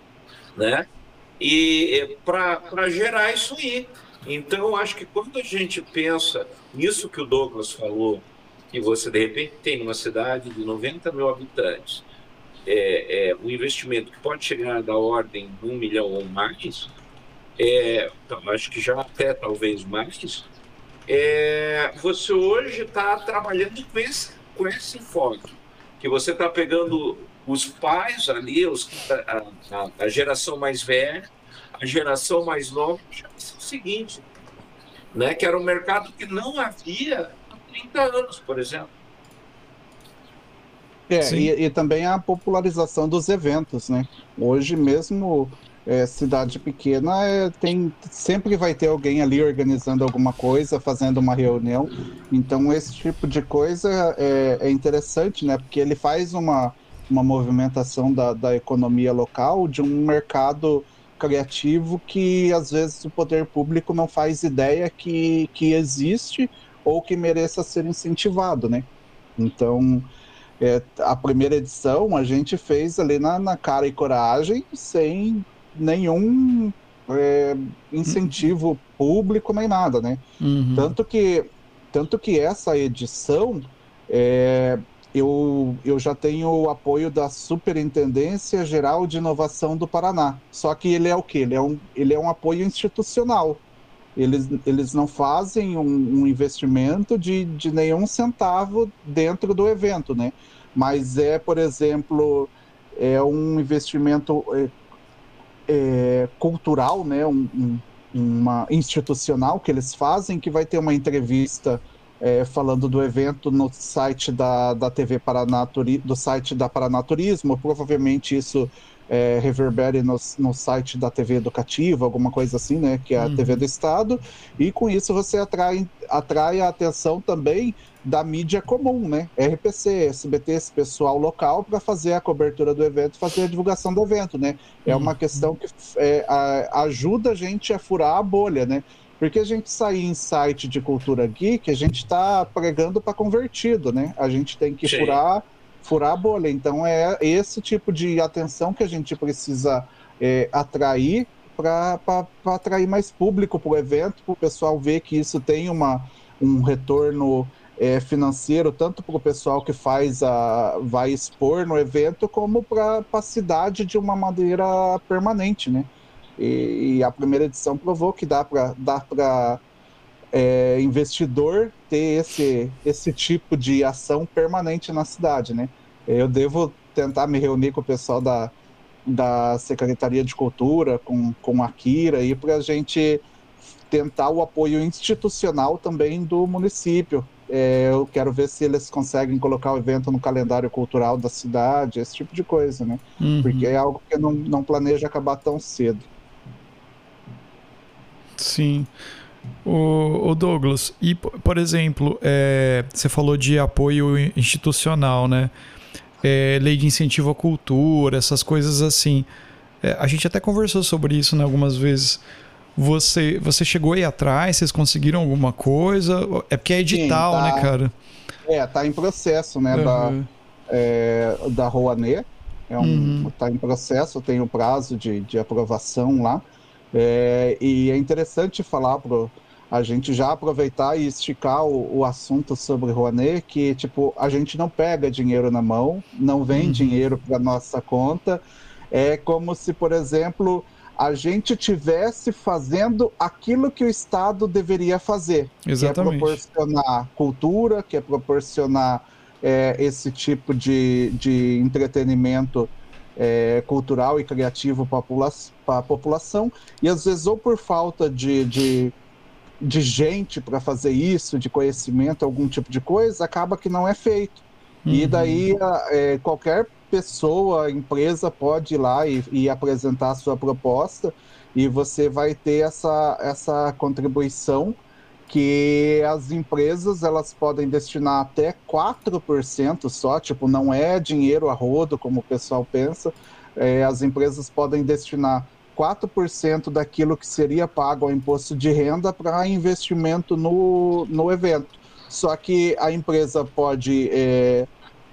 né? E para gerar isso aí. Então, acho que quando a gente pensa nisso que o Douglas falou, que você de repente tem uma cidade de 90 mil habitantes, é, é, um investimento que pode chegar da ordem de um milhão ou mais, é, então, acho que já até talvez mais, é, você hoje está trabalhando com esse, com esse enfoque, que você está pegando os pais ali, os, a, a, a, geração mais velha, a geração mais nova, é o seguinte, né, que era um mercado que não havia há 30 anos, por exemplo. É, e, e, também a popularização dos eventos, né? Hoje mesmo, é, cidade pequena, é, tem, sempre vai ter alguém ali organizando alguma coisa, fazendo uma reunião. Então, esse tipo de coisa é, é interessante, né? Porque ele faz uma, uma movimentação da, da economia local, de um mercado criativo que às vezes o poder público não faz ideia que, que existe ou que mereça ser incentivado, né? Então, é, a primeira edição a gente fez ali na, na cara e coragem, sem nenhum é, incentivo público nem nada, né? Uhum. Tanto que tanto que essa edição é, eu, eu já tenho o apoio da Superintendência Geral de Inovação do Paraná. Só que ele é o quê? Ele é um, ele é um apoio institucional. Eles, eles não fazem um, um investimento de, de nenhum centavo dentro do evento, né? Mas é, por exemplo, é um investimento é, é, cultural, né? Um, um, uma institucional que eles fazem, que vai ter uma entrevista é, falando do evento no site da, da TV Paraná, do site da Paranaturismo, provavelmente isso é, reverbere no, no site da TV Educativa, alguma coisa assim, né, que é a uhum. TV do Estado, e com isso você atrai, atrai a atenção também da mídia comum, né, RPC, SBT, esse pessoal local, para fazer a cobertura do evento, fazer a divulgação do evento, né, é uma uhum. questão que é, a, ajuda a gente a furar a bolha, né, porque a gente sair em site de cultura geek, a gente está pregando para convertido, né? A gente tem que furar, furar a bolha. Então é esse tipo de atenção que a gente precisa é, atrair para atrair mais público para o evento, para o pessoal ver que isso tem uma, um retorno é, financeiro, tanto para o pessoal que faz a, vai expor no evento, como para a cidade de uma maneira permanente, né? E, e a primeira edição provou que dá para dá para é, investidor ter esse, esse tipo de ação permanente na cidade, né? Eu devo tentar me reunir com o pessoal da, da Secretaria de Cultura, com, com a Kira, para a gente tentar o apoio institucional também do município. É, eu quero ver se eles conseguem colocar o evento no calendário cultural da cidade, esse tipo de coisa, né? Uhum. Porque é algo que não, não planeja acabar tão cedo. Sim. O, o Douglas, e por exemplo, é, você falou de apoio institucional, né? É, lei de incentivo à cultura, essas coisas assim. É, a gente até conversou sobre isso né, algumas vezes. Você, você chegou aí atrás, vocês conseguiram alguma coisa? É porque é edital, Sim, tá, né, cara? É, tá em processo, né, uhum. da, é, da Rouanet. É um, uhum. Tá em processo, tem o prazo de, de aprovação lá. É, e é interessante falar para a gente já aproveitar e esticar o, o, assunto sobre Rouanet, que tipo, a gente não pega dinheiro na mão, não vem uhum. dinheiro para nossa conta. É como se, por exemplo, a gente tivesse fazendo aquilo que o Estado deveria fazer. Exatamente. Que é proporcionar cultura, que é proporcionar é, esse tipo de, de entretenimento é, cultural e criativo para a população, e às vezes ou por falta de, de, de gente para fazer isso, de conhecimento, algum tipo de coisa, acaba que não é feito. Uhum. E daí é, qualquer pessoa, empresa pode ir lá e, e apresentar a sua proposta, e você vai ter essa, essa contribuição que as empresas elas podem destinar até 4% só, tipo, não é dinheiro a rodo, como o pessoal pensa. É, as empresas podem destinar 4% daquilo que seria pago ao imposto de renda para investimento no, no evento. Só que a empresa pode é,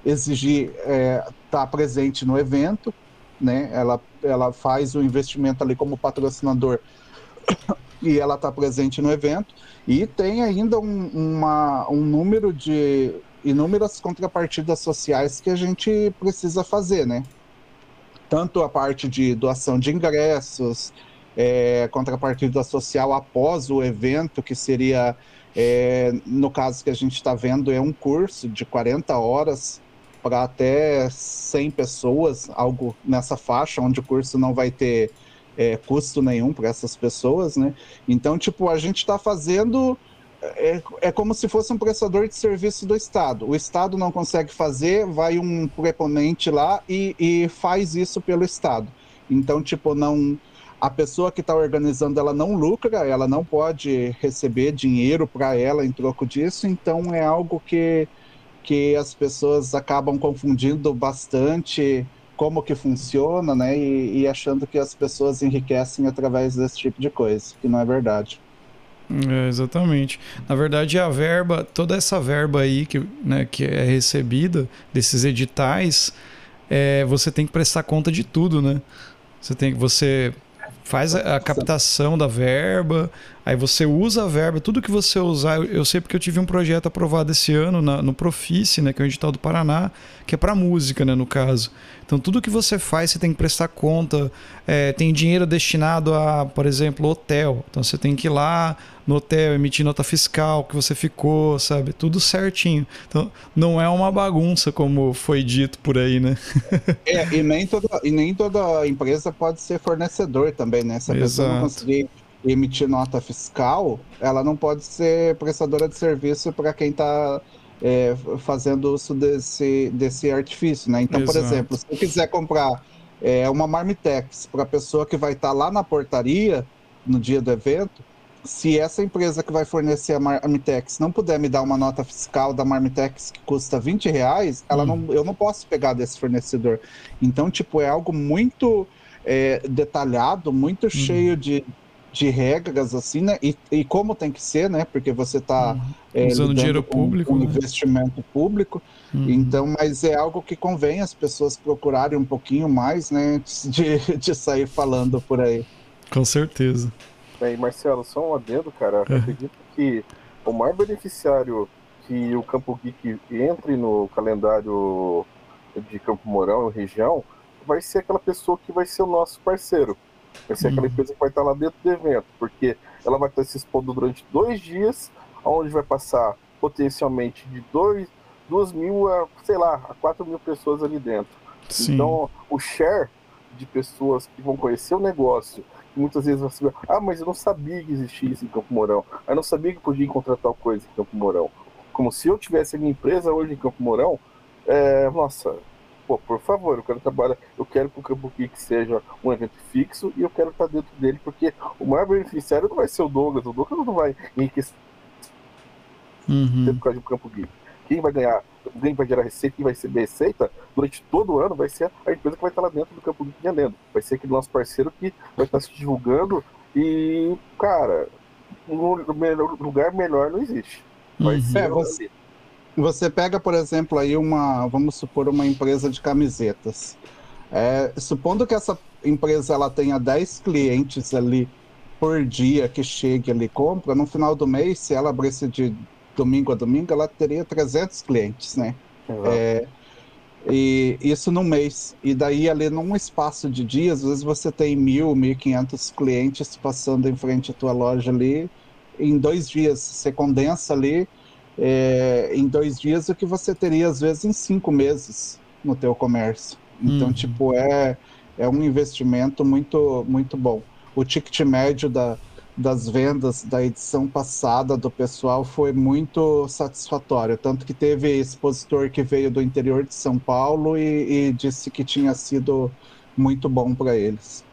exigir estar é, tá presente no evento, né? Ela, ela faz o investimento ali como patrocinador e ela está presente no evento. E tem ainda um, uma, um número de inúmeras contrapartidas sociais que a gente precisa fazer, né? Tanto a parte de doação de ingressos, é, contrapartida social após o evento, que seria, é, no caso que a gente está vendo, é um curso de 40 horas para até 100 pessoas, algo nessa faixa, onde o curso não vai ter é, custo nenhum para essas pessoas, né? Então, tipo, a gente está fazendo. É, é como se fosse um prestador de serviço do Estado. O Estado não consegue fazer, vai um preponente lá e, e faz isso pelo Estado. Então, tipo, não. A pessoa que está organizando, ela não lucra, ela não pode receber dinheiro para ela em troco disso, então é algo que, que as pessoas acabam confundindo bastante como que funciona, né? E, e, achando que as pessoas enriquecem através desse tipo de coisa, que não é verdade. É, exatamente. Na verdade, a verba, toda essa verba aí que, né, que é recebida desses editais, é, você tem que prestar conta de tudo, né? Você tem você faz a, a captação da verba, Aí você usa a verba, tudo que você usar, eu, sei porque eu tive um projeto aprovado esse ano na, no Profice, né, que é o edital do Paraná, que é para música, né, no caso. Então tudo que você faz, você tem que prestar conta. É, tem dinheiro destinado a, por exemplo, hotel. Então você tem que ir lá no hotel, emitir nota fiscal que você ficou, sabe? Tudo certinho. Então não é uma bagunça como foi dito por aí, né? é, e nem toda, e nem toda empresa pode ser fornecedor também, né? Se a Exato. pessoa não conseguir emitir nota fiscal, ela não pode ser prestadora de serviço para quem está é, fazendo uso desse, desse artifício, né? Então, Exato. por exemplo, se eu quiser comprar é, uma Marmitex para a pessoa que vai estar tá lá na portaria no dia do evento, se essa empresa que vai fornecer a Marmitex não puder me dar uma nota fiscal da Marmitex que custa 20 reais, ela hum. não, eu não posso pegar desse fornecedor. Então, tipo, é algo muito é, detalhado, muito hum. cheio de, de regras, assim, né? E, e como tem que ser, né? Porque você está uhum. é, usando dinheiro público, um né? investimento público. Uhum. Então, mas é algo que convém as pessoas procurarem um pouquinho mais, né? Antes de, de sair falando por aí. Com certeza. Bem, Marcelo, só um adendo, cara. É. acredito que o maior beneficiário que o Campo Geek entre no calendário de Campo Mourão, região, vai ser aquela pessoa que vai ser o nosso parceiro. Vai ser aquela uhum. empresa que vai estar lá dentro do evento, porque ela vai estar se expondo durante dois dias, onde vai passar potencialmente de dois, duas mil a, sei lá, a quatro mil pessoas ali dentro. Sim. Então, o share de pessoas que vão conhecer o negócio, que muitas vezes você ah, mas eu não sabia que existia isso em Campo Mourão, eu não sabia que podia encontrar tal coisa em Campo Mourão. Como se eu tivesse a minha empresa hoje em Campo Mourão, é, nossa, pô, por favor, eu quero trabalhar, eu quero que o Campo Geek seja um evento fixo e eu quero estar dentro dele, porque o maior beneficiário não vai ser o Douglas, o Douglas não vai enriquecer uhum. por causa do Campo Geek. Quem vai ganhar, quem vai gerar receita, quem vai receber receita durante todo o ano vai ser a empresa que vai estar lá dentro do Campo Geek vendendo. Vai ser aquele nosso parceiro que vai estar se divulgando e, cara, um lugar melhor não existe. Vai uhum. ser é, você você pega, por exemplo, aí uma, vamos supor, uma empresa de camisetas. É, supondo que essa empresa ela tenha 10 clientes ali por dia que chegue ali compra, no final do mês, se ela abrisse de domingo a domingo, ela teria 300 clientes, né? É, e isso no mês. E daí ali num espaço de dias, às vezes você tem mil, mil quinhentos clientes passando em frente à tua loja ali. Em dois dias, você condensa ali é, em dois dias o que você teria às vezes em cinco meses no teu comércio. Então, hum. tipo, é, é um investimento muito, muito bom. O ticket médio da, das vendas da edição passada do pessoal foi muito satisfatório. Tanto que teve expositor que veio do interior de São Paulo e, e disse que tinha sido muito bom para eles.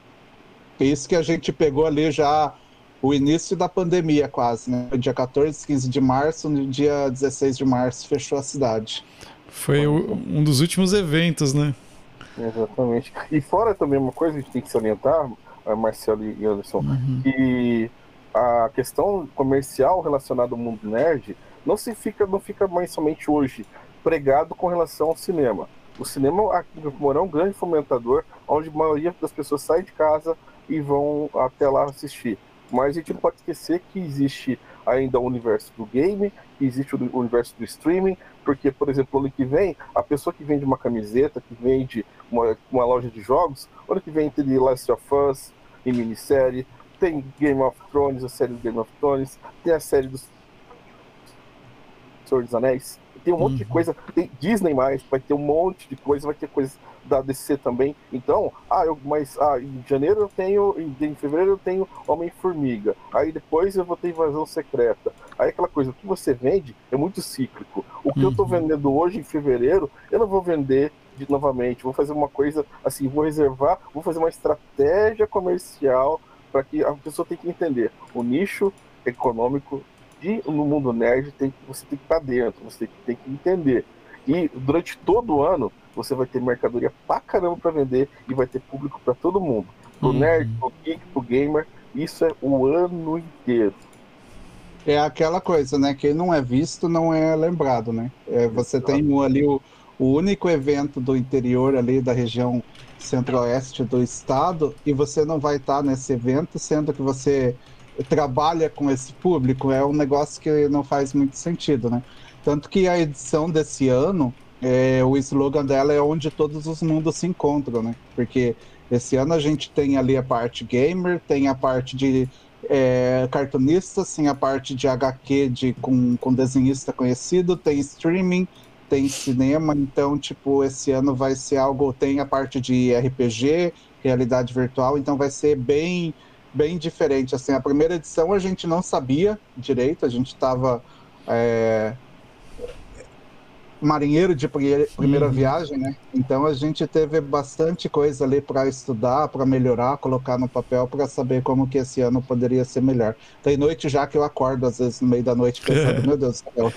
Isso que a gente pegou ali já o início da pandemia quase, né? Dia 14, 15 de março, no dia 16 de março fechou a cidade. Foi o, um dos últimos eventos, né? Exatamente. E fora também uma coisa que a gente tem que salientar, Marcelo e Anderson, uhum. que a questão comercial relacionada ao mundo nerd não se fica não fica mais somente hoje pregado com relação ao cinema. O cinema aqui em Morão é um grande fomentador, onde a maioria das pessoas sai de casa e vão até lá assistir. Mas a gente não pode esquecer que existe ainda o universo do game, existe o universo do streaming, porque, por exemplo, ano que vem, a pessoa que vende uma camiseta, que vende uma, uma loja de jogos, ano que vem tem Last of Us em minissérie, tem Game of Thrones, a série do Game of Thrones, tem a série do Senhor dos Anéis, tem um monte uhum. de coisa, tem Disney mais, vai ter um monte de coisa, vai ter coisas da DC também. Então, ah, eu, mas ah, em janeiro eu tenho, em, em fevereiro eu tenho Homem-Formiga. Aí depois eu vou ter Invasão Secreta. Aí aquela coisa, o que você vende é muito cíclico. O que uhum. eu tô vendendo hoje em fevereiro, eu não vou vender de, novamente. Vou fazer uma coisa assim, vou reservar, vou fazer uma estratégia comercial para que a pessoa tenha que entender. O nicho econômico de, no mundo nerd tem, você tem que estar dentro, você tem tem que entender. E durante todo o ano, você vai ter mercadoria pra caramba pra vender e vai ter público para todo mundo. Pro uhum. nerd, pro geek, pro gamer, isso é o ano inteiro. É aquela coisa, né? Quem não é visto não é lembrado, né? É, você tem ali o, o único evento do interior ali da região centro-oeste do estado e você não vai estar nesse evento, sendo que você trabalha com esse público, é um negócio que não faz muito sentido, né? Tanto que a edição desse ano, é, o slogan dela é onde todos os mundos se encontram, né? Porque esse ano a gente tem ali a parte gamer, tem a parte de é, tem a parte de HQ de, com, com desenhista conhecido, tem streaming, tem cinema, então, tipo, esse ano vai ser algo, tem a parte de RPG, realidade virtual, então vai ser bem bem diferente, assim, a primeira edição a gente não sabia direito, a gente estava é, marinheiro de primeira uhum. viagem, né? Então a gente teve bastante coisa ali para estudar, para melhorar, colocar no papel para saber como que esse ano poderia ser melhor. Tem noite já que eu acordo às vezes no meio da noite pensando, meu Deus do céu,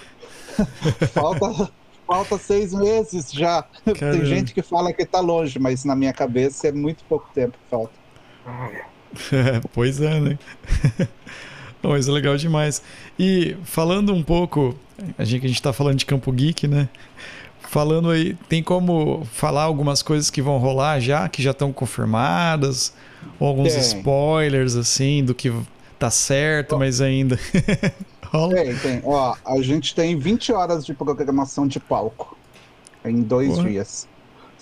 falta falta seis meses já. Caramba. Tem gente que fala que tá longe, mas na minha cabeça é muito pouco tempo que falta. pois é, né? Mas é legal demais. E falando um pouco, a gente, a gente tá falando de Campo Geek, né? Falando aí, tem como falar algumas coisas que vão rolar já, que já estão confirmadas? Ou alguns spoilers, assim, do que tá certo, mas ainda. Rola? Tem, tem. Ó, a gente tem 20 horas de programação de palco em dois dias.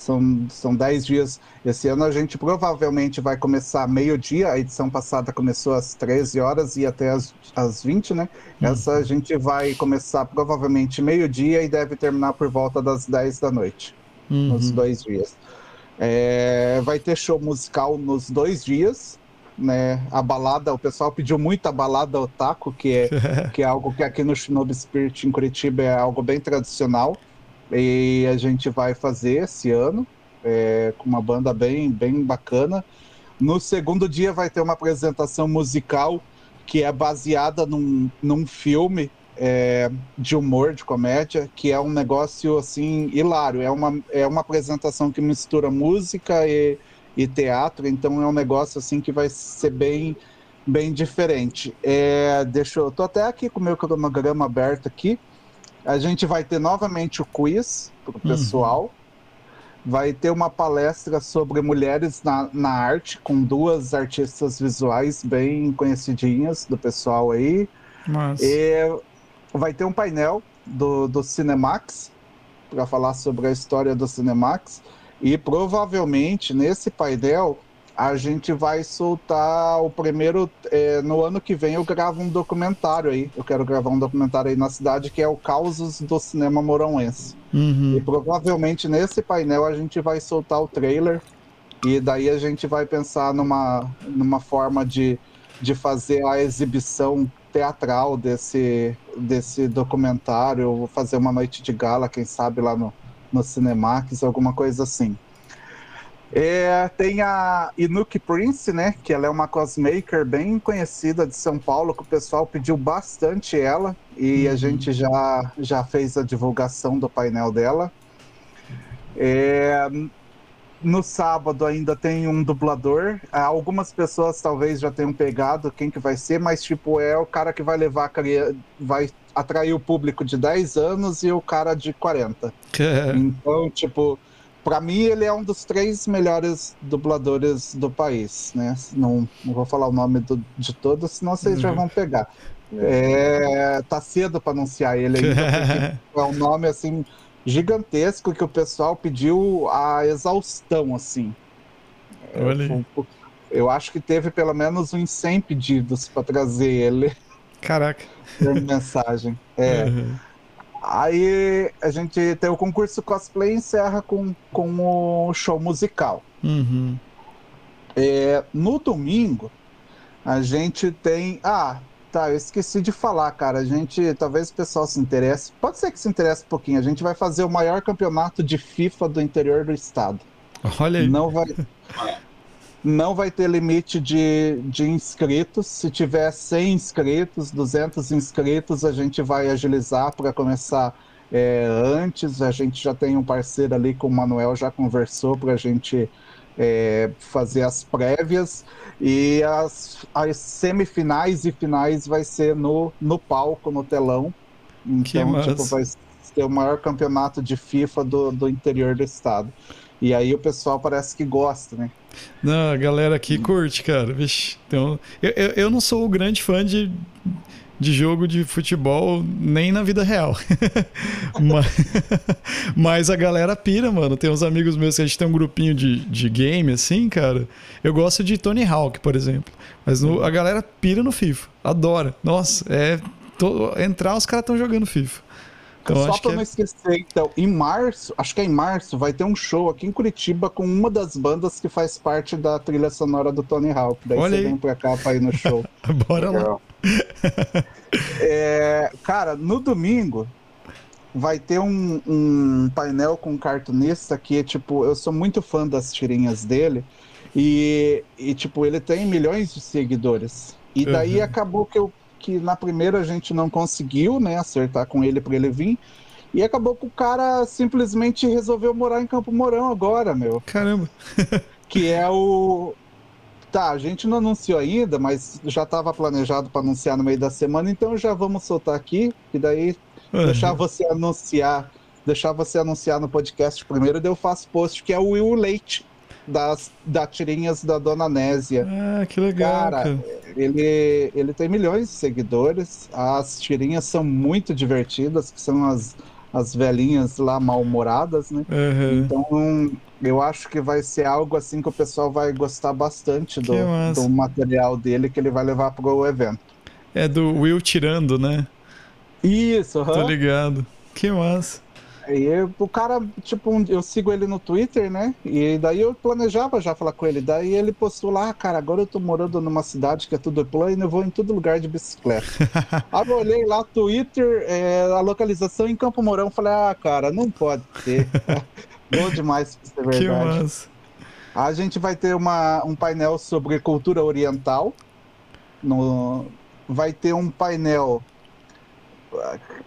São, são 10 dias. Esse ano a gente provavelmente vai começar meio-dia. A edição passada começou às 13 horas e até às, às 20, né? Uhum. Essa a gente vai começar provavelmente meio-dia e deve terminar por volta das 10 da noite. Uhum. Nos dois dias. É, vai ter show musical nos dois dias. Né, a balada, o pessoal pediu muito a balada otaku, que é, que é algo que aqui no Shinobi Spirit em Curitiba é algo bem tradicional. E a gente vai fazer esse ano, é, com uma banda bem, bem bacana. No segundo dia vai ter uma apresentação musical que é baseada num, num filme é, de humor, de comédia, que é um negócio assim hilário. É uma, é uma apresentação que mistura música e, e teatro, então é um negócio assim que vai ser bem bem diferente. É, deixa eu, tô até aqui com o meu cronograma aberto aqui. A gente vai ter novamente o quiz para o uhum. pessoal. Uhum. Vai ter uma palestra sobre mulheres na, na arte, com duas artistas visuais bem conhecidinhas do pessoal aí. E vai ter um painel do, do Cinemax para falar sobre a história do Cinemax. E provavelmente nesse painel a gente vai soltar o primeiro. É, no ano que vem eu gravo um documentário aí. Eu quero gravar um documentário aí na cidade que é o Causos do Cinema Moronense. Uhum. E provavelmente nesse painel a gente vai soltar o trailer. E daí a gente vai pensar numa, numa forma de, de fazer a exibição teatral desse, desse documentário. Vou fazer uma noite de gala, quem sabe lá no, no Cinemax, alguma coisa assim. É, tem a Inuki Prince, né? Que ela é uma cosmaker bem conhecida de São Paulo, que o pessoal pediu bastante ela. E a gente já, já fez a divulgação do painel dela. É, no sábado ainda tem um dublador. Algumas pessoas talvez já tenham pegado quem que vai ser, mas tipo, é o cara que vai levar a cria- vai atrair o público de 10 anos e o cara de 40. Então, tipo, pra mim ele é um dos três melhores dubladores do país, né? Não, não vou falar o nome do- de todos, senão vocês já Uhum. vão pegar. É, tá cedo pra anunciar ele ainda, é um nome assim gigantesco que o pessoal pediu a exaustão, assim. Olha um pouco- Eu acho que teve pelo menos uns 100 pedidos pra trazer ele Caraca. mensagem. É. Uhum. Aí a gente tem o concurso cosplay e encerra com, com o show musical. Uhum. É, no domingo, a gente tem. Ah, tá, eu esqueci de falar, cara. A gente. Talvez o pessoal se interesse. Pode ser que se interesse um pouquinho. A gente vai fazer o maior campeonato de FIFA do interior do estado. Olha aí. Não vai. Não vai ter limite de, de inscritos. Se tiver 100 inscritos, 200 inscritos, a gente vai agilizar para começar é, antes. A gente já tem um parceiro ali com o Manuel, já conversou para a gente é, fazer as prévias. E as, as semifinais e finais vai ser no, no palco, no telão. Então, tipo, vai ser o maior campeonato de FIFA do, do interior do estado. E aí o pessoal parece que gosta, né? Não, a galera aqui curte, cara. Vixe, então, eu, eu, eu não sou o grande fã de, de jogo de futebol nem na vida real. mas, mas a galera pira, mano. Tem uns amigos meus que a gente tem um grupinho de, de game, assim, cara. Eu gosto de Tony Hawk, por exemplo. Mas no- a galera pira no FIFA. Adora. Nossa, é. to- entrar, os caras estão jogando FIFA. Então Só acho que pra é- não esquecer, então, em março, acho que é em março, vai ter um show aqui em Curitiba com uma das bandas que faz parte da trilha sonora do Tony Hawk. Daí Olha você aí. vem pra cá pra ir no show. Bora lá. É, cara, no domingo vai ter um, um painel com um cartunista que, tipo, eu sou muito fã das tirinhas dele. E, e, tipo, ele tem milhões de seguidores. E daí Uhum. acabou que, eu, que na primeira a gente não conseguiu, né, acertar com ele pra ele vir. E acabou que o cara simplesmente resolveu morar em Campo Mourão agora, meu. Caramba. Que é o. Tá, a gente não anunciou ainda, mas já estava planejado para anunciar no meio da semana, então já vamos soltar aqui, e daí deixar você anunciar, deixar você anunciar no podcast primeiro, daí eu faço post, que é o Will Leite, das, da tirinhas da Dona Nésia. Ah, que legal, Cara, cara. Ele, ele tem milhões de seguidores, as tirinhas são muito divertidas, que são as, as velhinhas lá mal-humoradas, né? Aham. Então, eu acho que vai ser algo assim que o pessoal vai gostar bastante do, do material dele que ele vai levar pro evento. É do Will tirando, né? Isso, Tô aham. ligado. Que massa. E o cara, tipo, um- eu sigo ele no Twitter, né? E daí eu planejava já falar com ele. Daí ele postou lá, "Ah, cara, agora eu tô morando numa cidade que é tudo plano e eu vou em todo lugar de bicicleta. Aí eu olhei lá, Twitter, é, a localização em Campo Mourão. Falei, ah, cara, não pode ser. Bom demais pra ser Que verdade. massa. A gente vai ter uma, um painel sobre cultura oriental. No, vai ter um painel.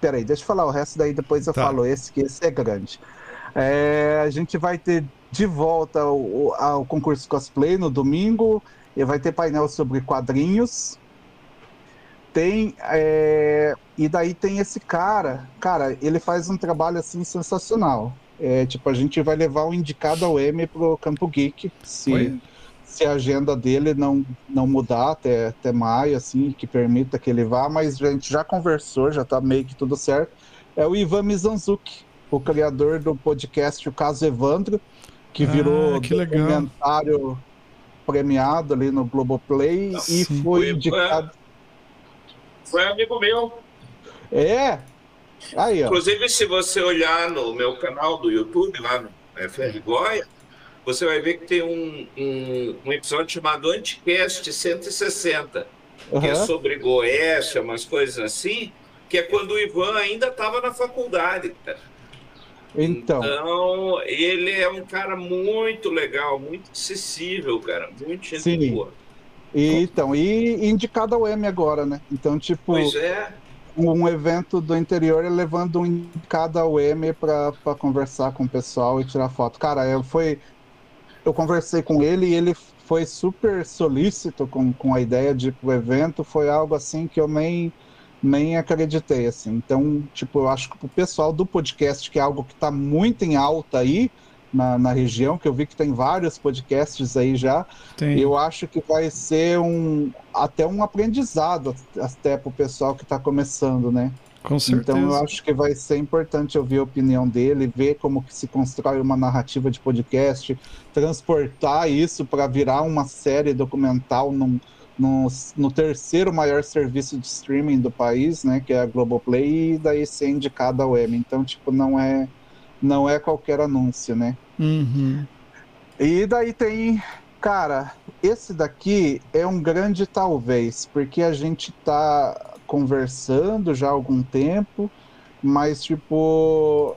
Peraí, deixa eu falar o resto, daí depois eu Tá. falo esse, que esse é grande. É, a gente vai ter de volta o, o- ao concurso cosplay no domingo. E vai ter painel sobre quadrinhos. Tem. é, e daí tem esse cara. Cara, ele faz um trabalho assim sensacional. É, tipo, a gente vai levar o indicado ao M pro Campo Geek, se, Oi? Se a agenda dele não, não mudar até, até maio, assim, que permita que ele vá, mas a gente já conversou, já tá meio que tudo certo. É o Ivan Mizanzuki, o criador do podcast O Caso Evandro, que Ah, virou que legal. documentário premiado ali no Globoplay e Sim. foi Ivan- indicado. Foi amigo meu. É! Aí, ó. Inclusive, se você olhar no meu canal do YouTube, lá no FR Goia, você vai ver que tem um, um, um episódio chamado Anticast 160, que é sobre Goécia, umas coisas assim, que é quando o Ivan ainda estava na faculdade. cara. Então. então, ele é um cara muito legal, muito acessível, cara. Muito gente Sim. boa. E, então, e indicado ao M agora, né? Então, tipo, Pois é. um evento do interior levando um indicado ao M pra, pra conversar com o pessoal e tirar foto. Cara, eu foi. Eu conversei com ele e ele foi super solícito com, com a ideia de ir pro evento. Foi algo assim que eu nem, nem acreditei, assim. Então, tipo, eu acho que pro pessoal do podcast, que é algo que tá muito em alta aí na, na região, que eu vi que tem vários podcasts aí já, Tem. eu acho que vai ser um até um aprendizado até para o pessoal que está começando, né? Com certeza. Então eu acho que vai ser importante ouvir a opinião dele, ver como que se constrói uma narrativa de podcast, transportar isso para virar uma série documental num, no, no terceiro maior serviço de streaming do país, né? Que é a Globoplay, e daí ser indicado ao Emmy. Então, tipo, não é, não é qualquer anúncio, né? Uhum. E daí tem, cara, esse daqui é um grande talvez, porque a gente tá conversando já há algum tempo, mas tipo,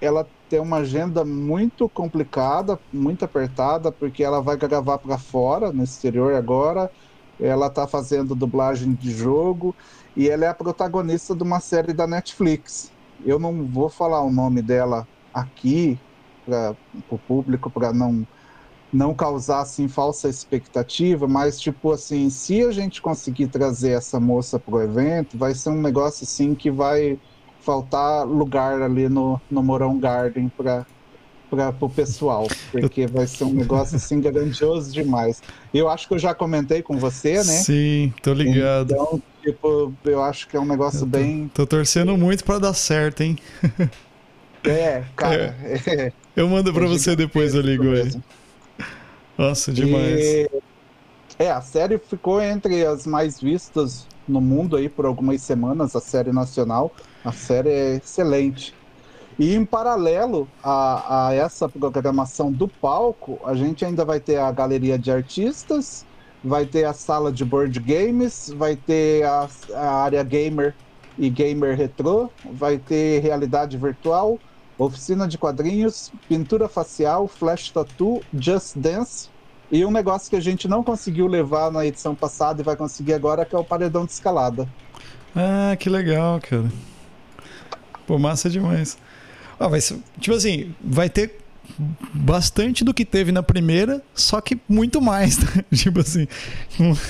ela tem uma agenda muito complicada, muito apertada, porque ela vai gravar para fora, no exterior agora. Ela tá fazendo dublagem de jogo e ela é a protagonista de uma série da Netflix. Eu não vou falar o nome dela aqui para o público para não não causar assim falsa expectativa, mas tipo assim, se a gente conseguir trazer essa moça pro evento, vai ser um negócio assim que vai faltar lugar ali no, no Morão Garden para para o pessoal, porque vai ser um negócio assim grandioso demais. Eu acho que eu já comentei com você, né? Sim, tô ligado. Então, tipo, eu acho que é um negócio tô, bem tô torcendo muito pra dar certo, hein? é, cara. É, Eu mando pra é você depois, eu ligo aí. mesmo. Nossa, demais. E, é, a série ficou entre as mais vistas no mundo aí por algumas semanas, a série nacional. A série é excelente. E em paralelo a, a essa programação do palco, a gente ainda vai ter a galeria de artistas, vai ter a sala de board games, vai ter a, a área gamer e gamer retrô, vai ter realidade virtual, oficina de quadrinhos, pintura facial, flash tattoo, just dance e um negócio que a gente não conseguiu levar na edição passada e vai conseguir agora, que é o paredão de escalada. Ah, que legal, cara. Pô, massa demais. Ah, vai ser, tipo assim, vai ter bastante do que teve na primeira, só que muito mais, né? tipo assim,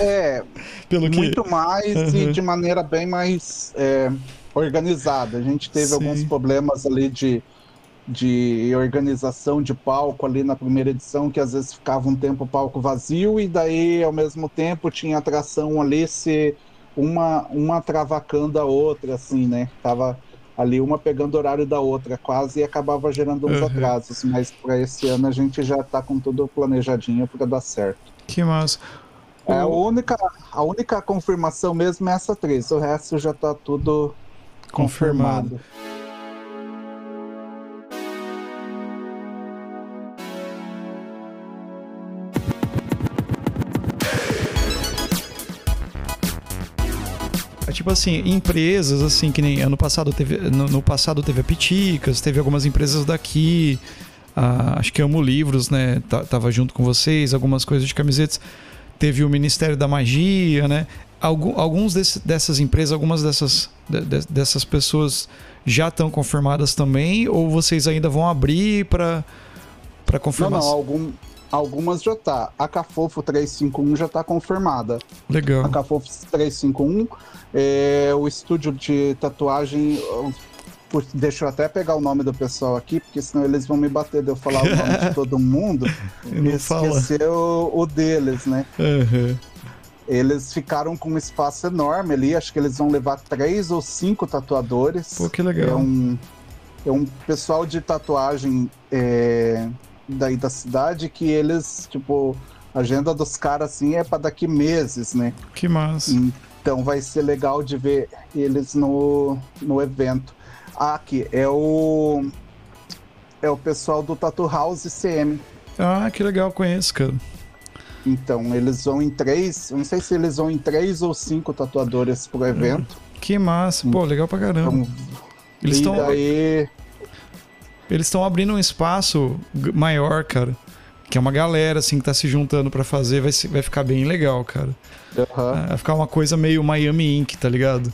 É, pelo que muito mais Uhum. e de maneira bem mais é, organizada. A gente teve Sim. alguns problemas ali de, de organização de palco ali na primeira edição, que às vezes ficava um tempo o palco vazio e daí ao mesmo tempo tinha atração ali se uma, uma travacando a outra, assim, né? Tava ali uma pegando o horário da outra quase e acabava gerando uns Uhum. atrasos, mas para esse ano a gente já tá com tudo planejadinho para dar certo. que massa. É, a única, a única confirmação mesmo é essa atriz. O resto já tá tudo Confirmado. confirmado. Tipo assim, empresas assim que nem ano passado teve no, no passado teve a Piticas, teve algumas empresas daqui, a- acho que Amo Livros, né, tava junto com vocês, algumas coisas de camisetas. Teve o Ministério da Magia, né? Algum, alguns desse- dessas empresas, algumas dessas de- de- dessas pessoas já estão confirmadas também ou vocês ainda vão abrir para para Não, confirmar? não, algum, algumas já tá. A Cafofo 351 já tá confirmada. A Legal. Cafofo 351 é o estúdio de tatuagem. por- Deixa eu até pegar o nome do pessoal aqui, porque senão eles vão me bater de eu falar o nome de todo mundo E esquecer o, o deles, né? Aham. Eles ficaram com um espaço enorme ali, acho que eles vão levar três ou cinco tatuadores. Pô, que É legal. um, é um pessoal de tatuagem é, daí da cidade que eles, tipo, a agenda dos caras assim é para daqui meses, né? Que massa. Então vai ser legal de ver eles no, no evento. Ah, aqui é o é o pessoal do Tattoo House CM. Ah, que legal, conheço, cara. Então eles vão em três, não sei se eles vão em três ou cinco tatuadores pro evento. Que massa. Pô, legal pra caramba. Então, Eles e estão. daí eles estão abrindo um espaço maior, cara. Que é uma galera, assim, que tá se juntando para fazer, vai, vai ficar bem legal, cara. Uhum. Vai ficar uma coisa meio Miami Ink, tá ligado?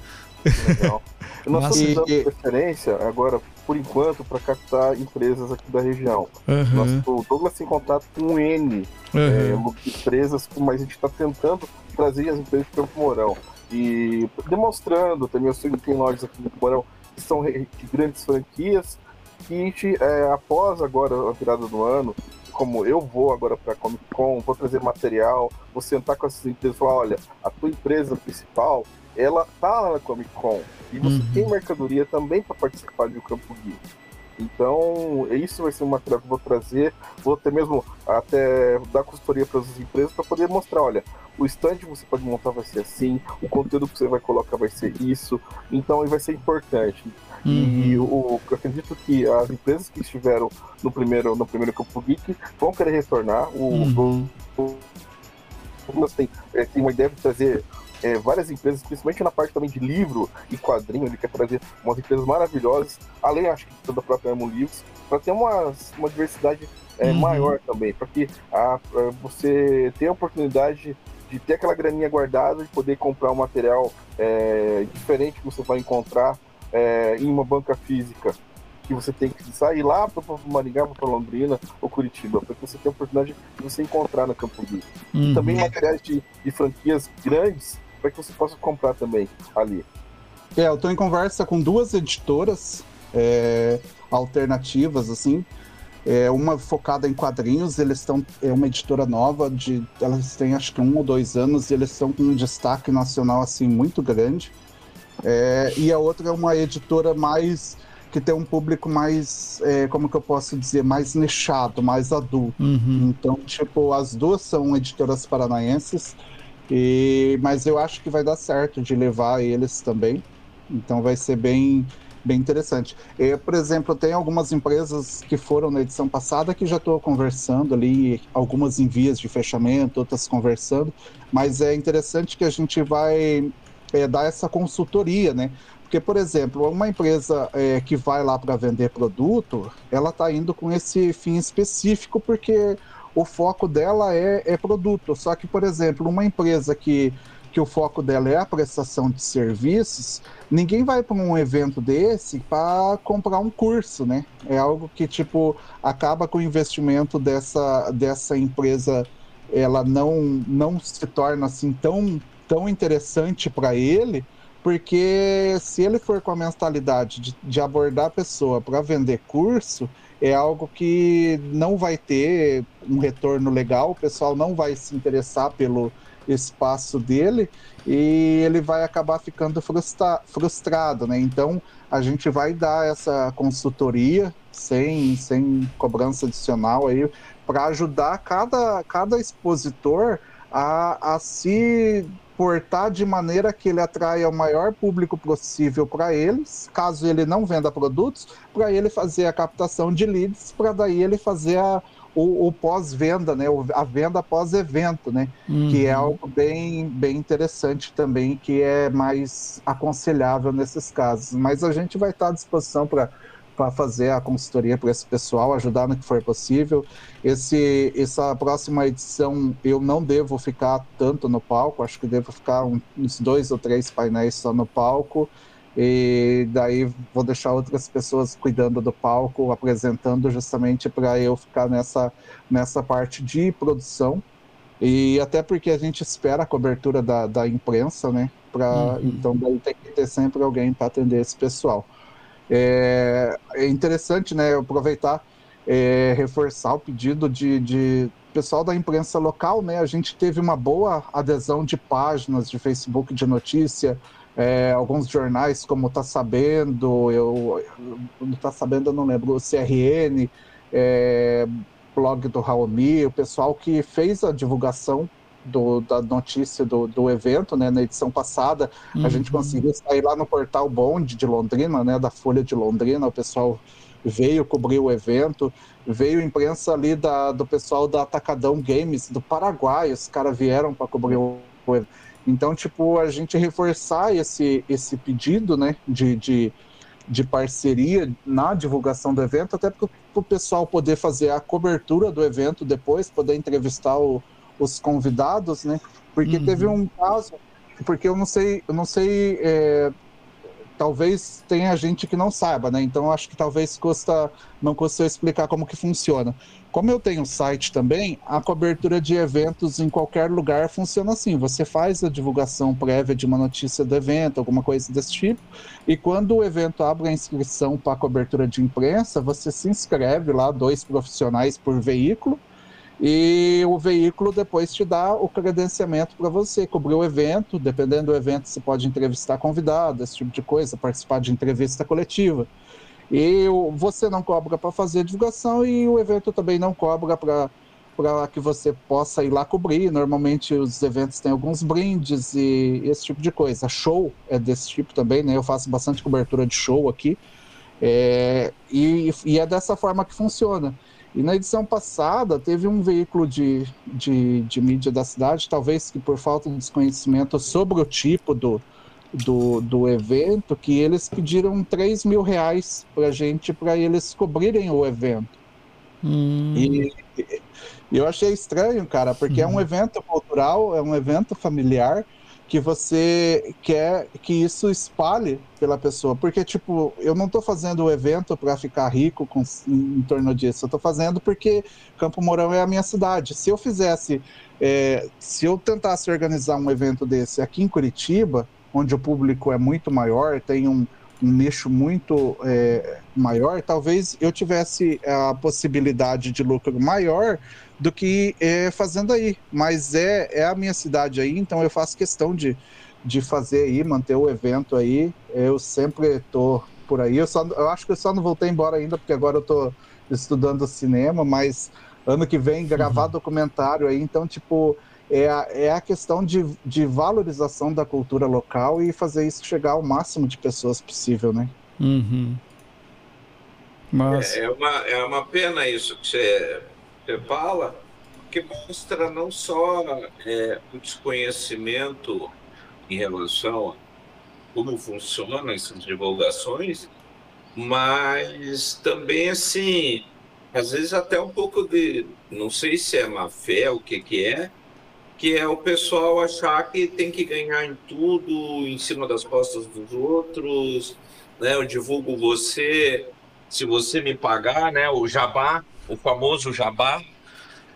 Legal. Nós Nossa, estamos dando preferência agora, por enquanto, para captar empresas aqui da região. Uhum. Nós, o Douglas tem contato com N uhum. é, empresas, mas a gente está tentando trazer as empresas para o Mourão. E demonstrando, também eu sei que tem lojas aqui no Mourão que são de grandes franquias, gente, é, após agora a virada do ano, como eu vou agora para a Comic Con, vou trazer material, vou sentar com essas empresas e falar, olha, a tua empresa principal, ela tá lá na Comic Con e você uhum. tem mercadoria também para participar do Campo Geek. Então, isso vai ser uma material que eu vou trazer, vou até mesmo até dar consultoria para as empresas para poder mostrar, olha, o stand que você pode montar vai ser assim, o conteúdo que você vai colocar vai ser isso, então vai ser importante. Uhum. E o, eu acredito que as empresas que estiveram no primeiro, no primeiro Campo Geek vão querer retornar. O, uhum. o, o, tem, é, tem uma ideia de trazer é, várias empresas, principalmente na parte também de livro e quadrinho, ele quer trazer umas empresas maravilhosas, além, acho que, da própria Emo Livros, para ter uma, uma diversidade é, uhum. maior também, para que a, você tenha a oportunidade de ter aquela graninha guardada e poder comprar um material é, diferente que você vai encontrar é, em uma banca física que você tem que sair lá para Maringá, para Londrina ou Curitiba, para que você tenha a oportunidade de você encontrar na Campo Rio. Uhum. E também materiais de, de, franquias grandes para que você possa comprar também ali. É, eu estou em conversa com duas editoras é, alternativas, assim. É, uma focada em quadrinhos, eles estão. É uma editora nova, de, elas têm acho que um ou dois anos, e eles estão com um destaque nacional assim muito grande. É, e a outra é uma editora mais que tem um público mais, é, como que eu posso dizer, mais nichado, mais adulto. Uhum. Então, tipo, as duas são editoras paranaenses, e, mas eu acho que vai dar certo de levar eles também. Então vai ser bem, bem interessante. Eu, por exemplo, tem algumas empresas que foram na edição passada que já estou conversando ali, algumas em vias de fechamento, outras conversando, mas é interessante que a gente vai é, dar essa consultoria, né? Porque, por exemplo, uma empresa é, que vai lá para vender produto, ela está indo com esse fim específico porque o foco dela é, é produto. Só que, por exemplo, uma empresa que, que o foco dela é a prestação de serviços, ninguém vai para um evento desse para comprar um curso, né? É algo que, tipo, acaba com o investimento dessa, dessa empresa, ela não, não se torna assim tão tão interessante para ele, porque se ele for com a mentalidade de, de abordar a pessoa para vender curso, é algo que não vai ter um retorno legal, o pessoal não vai se interessar pelo espaço dele e ele vai acabar ficando frustra frustrado, né? Então a gente vai dar essa consultoria sem, sem cobrança adicional aí para ajudar cada, cada expositor a, a se portar de maneira que ele atraia o maior público possível para eles, caso ele não venda produtos, para ele fazer a captação de leads, para daí ele fazer a, o, o pós-venda, né, a venda pós-evento, né, uhum. que é algo bem, bem interessante também, que é mais aconselhável nesses casos. Mas a gente vai estar à disposição para para fazer a consultoria para esse pessoal, ajudar no que for possível. Esse, essa próxima edição eu não devo ficar tanto no palco, acho que devo ficar uns dois ou três painéis só no palco. E daí vou deixar outras pessoas cuidando do palco, apresentando justamente para eu ficar nessa, nessa parte de produção. E até porque a gente espera a cobertura da, da imprensa, né? Pra, uhum. Então daí tem que ter sempre alguém para atender esse pessoal. É, é interessante, né, aproveitar, é, reforçar o pedido de, de pessoal da imprensa local, né? A gente teve uma boa adesão de páginas de Facebook de notícia, é, alguns jornais como Tá Sabendo, eu não Tá Sabendo, eu não lembro, o CRN, é, blog do Raoni, o pessoal que fez a divulgação do, da notícia do, do evento, né? Na edição passada, uhum. a gente uhum. conseguiu sair lá no portal Bond de Londrina, né? Da Folha de Londrina, o pessoal veio cobrir o evento, veio imprensa ali da, do pessoal da Atacadão Games do Paraguai, os caras vieram para cobrir o evento. Então, tipo, a gente reforçar esse, esse pedido, né, de, de, de parceria na divulgação do evento, até para o pessoal poder fazer a cobertura do evento depois, poder entrevistar o, os convidados, né? Porque uhum. teve um caso, porque eu não sei, eu não sei é, talvez tenha gente que não saiba, né? Então acho que talvez custa não custa eu explicar como que funciona. Como eu tenho site também, a cobertura de eventos em qualquer lugar funciona assim. Você faz a divulgação prévia de uma notícia do evento, alguma coisa desse tipo, e quando o evento abre a inscrição para a cobertura de imprensa, você se inscreve lá, dois profissionais por veículo, e o veículo depois te dá o credenciamento para você cobrir o evento. Dependendo do evento, você pode entrevistar convidado, esse tipo de coisa, participar de entrevista coletiva. E você não cobra para fazer divulgação e o evento também não cobra para para que você possa ir lá cobrir. Normalmente os eventos têm alguns brindes e esse tipo de coisa. Show é desse tipo também, né? Eu faço bastante cobertura de show aqui. É, e, e, é dessa forma que funciona. E na edição passada teve um veículo de, de, de mídia da cidade, talvez que por falta de desconhecimento sobre o tipo do, do, do evento, que eles pediram 3 mil reais para gente, para eles cobrirem o evento. Hum. E, e, eu achei estranho, cara, porque hum. é um uhum. evento cultural, é um evento familiar, que você quer que isso espalhe pela pessoa. Porque, tipo, eu não estou fazendo o evento para ficar rico com, em, em, torno disso. Eu estou fazendo porque Campo Mourão é a minha cidade. Se eu fizesse, é, se eu tentasse organizar um evento desse aqui em Curitiba, onde o público é muito maior, tem um, um nicho muito é, maior, talvez eu tivesse a possibilidade de lucro maior do que é, fazendo aí. Mas é, é a minha cidade aí, então eu faço questão de, de fazer aí, manter o evento aí. Eu sempre tô por aí. Eu, só, eu acho que eu só não voltei embora ainda, porque agora eu tô estudando cinema, mas ano que vem gravar uhum. documentário aí, então, tipo, é a, é a questão de, de valorização da cultura local e fazer isso chegar ao máximo de pessoas possível, né? Uhum. Mas... É, é, uma, é uma pena isso que você você fala, que mostra não só é, o desconhecimento em relação a como funcionam essas divulgações, mas também, assim, às vezes até um pouco de, não sei se é má fé, o que que é, que é o pessoal achar que tem que ganhar em tudo, em cima das costas dos outros, né? Eu divulgo você, se você me pagar, né? O jabá, o famoso jabá,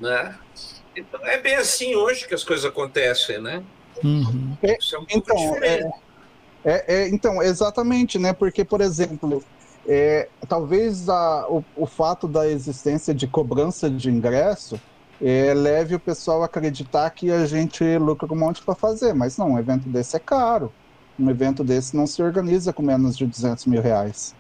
né? Então é bem assim hoje que as coisas acontecem, né? Uhum. É, Isso é um pouco então, diferente. É, é, é, então, exatamente, né? Porque, por exemplo, é, talvez a, o, o, fato da existência de cobrança de ingresso é, leve o pessoal a acreditar que a gente lucra um monte para fazer, mas não, um evento desse é caro. Um evento desse não se organiza com menos de 200 mil reais.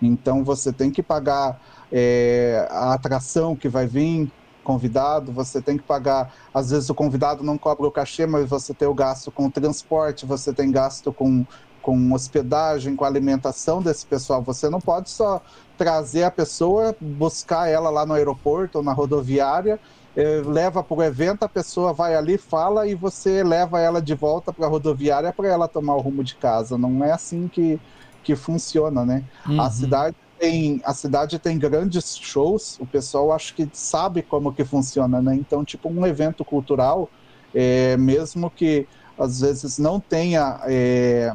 Então você tem que pagar é, a atração que vai vir convidado, você tem que pagar. Às vezes o convidado não cobra o cachê, mas você tem o gasto com o transporte, você tem gasto com, com hospedagem, com alimentação desse pessoal. Você não pode só trazer a pessoa, buscar ela lá no aeroporto ou na rodoviária, leva para o evento, a pessoa vai ali, fala e você leva ela de volta para a rodoviária para ela tomar o rumo de casa. Não é assim que, que funciona, né? Uhum. A cidade tem a cidade tem grandes shows, o pessoal acho que sabe como que funciona, né? Então, tipo um evento cultural, é, mesmo que às vezes não tenha é,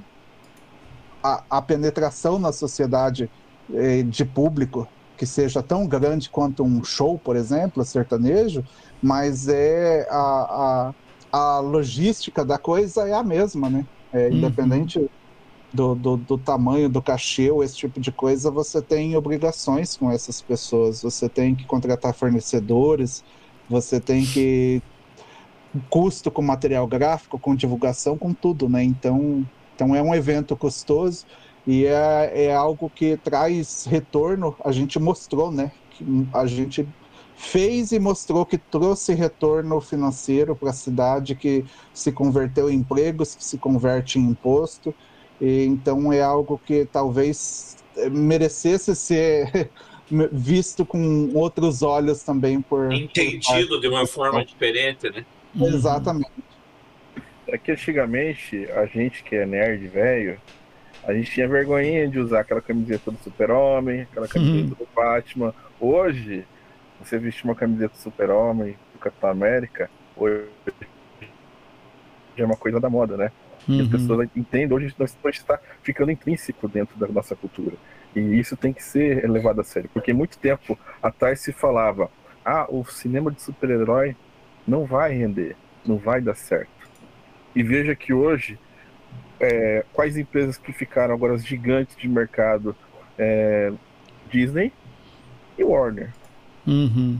a, a, penetração na sociedade é, de público que seja tão grande quanto um show, por exemplo, sertanejo, mas é a, a, a logística da coisa é a mesma, né? É, uhum. Independente do, do, do, tamanho do cachê ou esse tipo de coisa, você tem obrigações com essas pessoas. Você tem que contratar fornecedores, você tem que. custo com material gráfico, com divulgação, com tudo, né? Então, então é um evento custoso e é, é algo que traz retorno. A gente mostrou, né? A gente fez e mostrou que trouxe retorno financeiro para a cidade, que se converteu em empregos, que se converte em imposto. E, então é algo que talvez eh, merecesse ser visto com outros olhos também por entendido por de uma forma diferente, né? Exatamente. É que antigamente a gente que é nerd velho A gente tinha vergonha de usar aquela camiseta do Super-Homem, aquela camiseta do Batman. Hoje, você vestir uma camiseta do Super-Homem, do Capitão América, hoje é uma coisa da moda, né? E as Uhum. pessoas entendem, hoje nós está ficando intrínseco dentro da nossa cultura. E isso tem que ser levado a sério, porque muito tempo atrás se falava: ah, o cinema de super-herói não vai render, não vai dar certo. E veja que hoje, é, quais empresas que ficaram agora as gigantes de mercado? É, Disney e Warner. Uhum.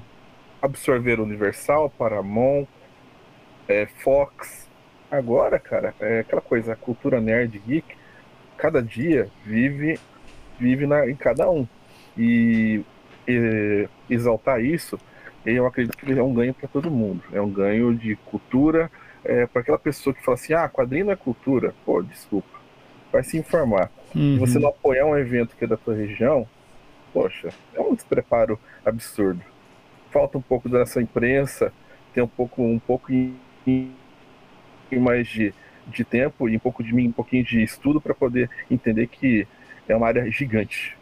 Absorveram Universal, Paramount, é, Fox. Agora, cara, é aquela coisa, a cultura nerd geek, cada dia vive vive na, em cada um. E, e exaltar isso, eu acredito que é um ganho para todo mundo. É um ganho de cultura, é, para aquela pessoa que fala assim, ah, quadrinho não é cultura. Pô, desculpa. Vai se informar. Uhum. Se você não apoiar um evento que é da tua região, poxa, é um despreparo absurdo. Falta um pouco dessa imprensa, ter um pouco, um pouco mais de, de tempo e um pouco de mim, um pouquinho de estudo para poder entender que é uma área gigante.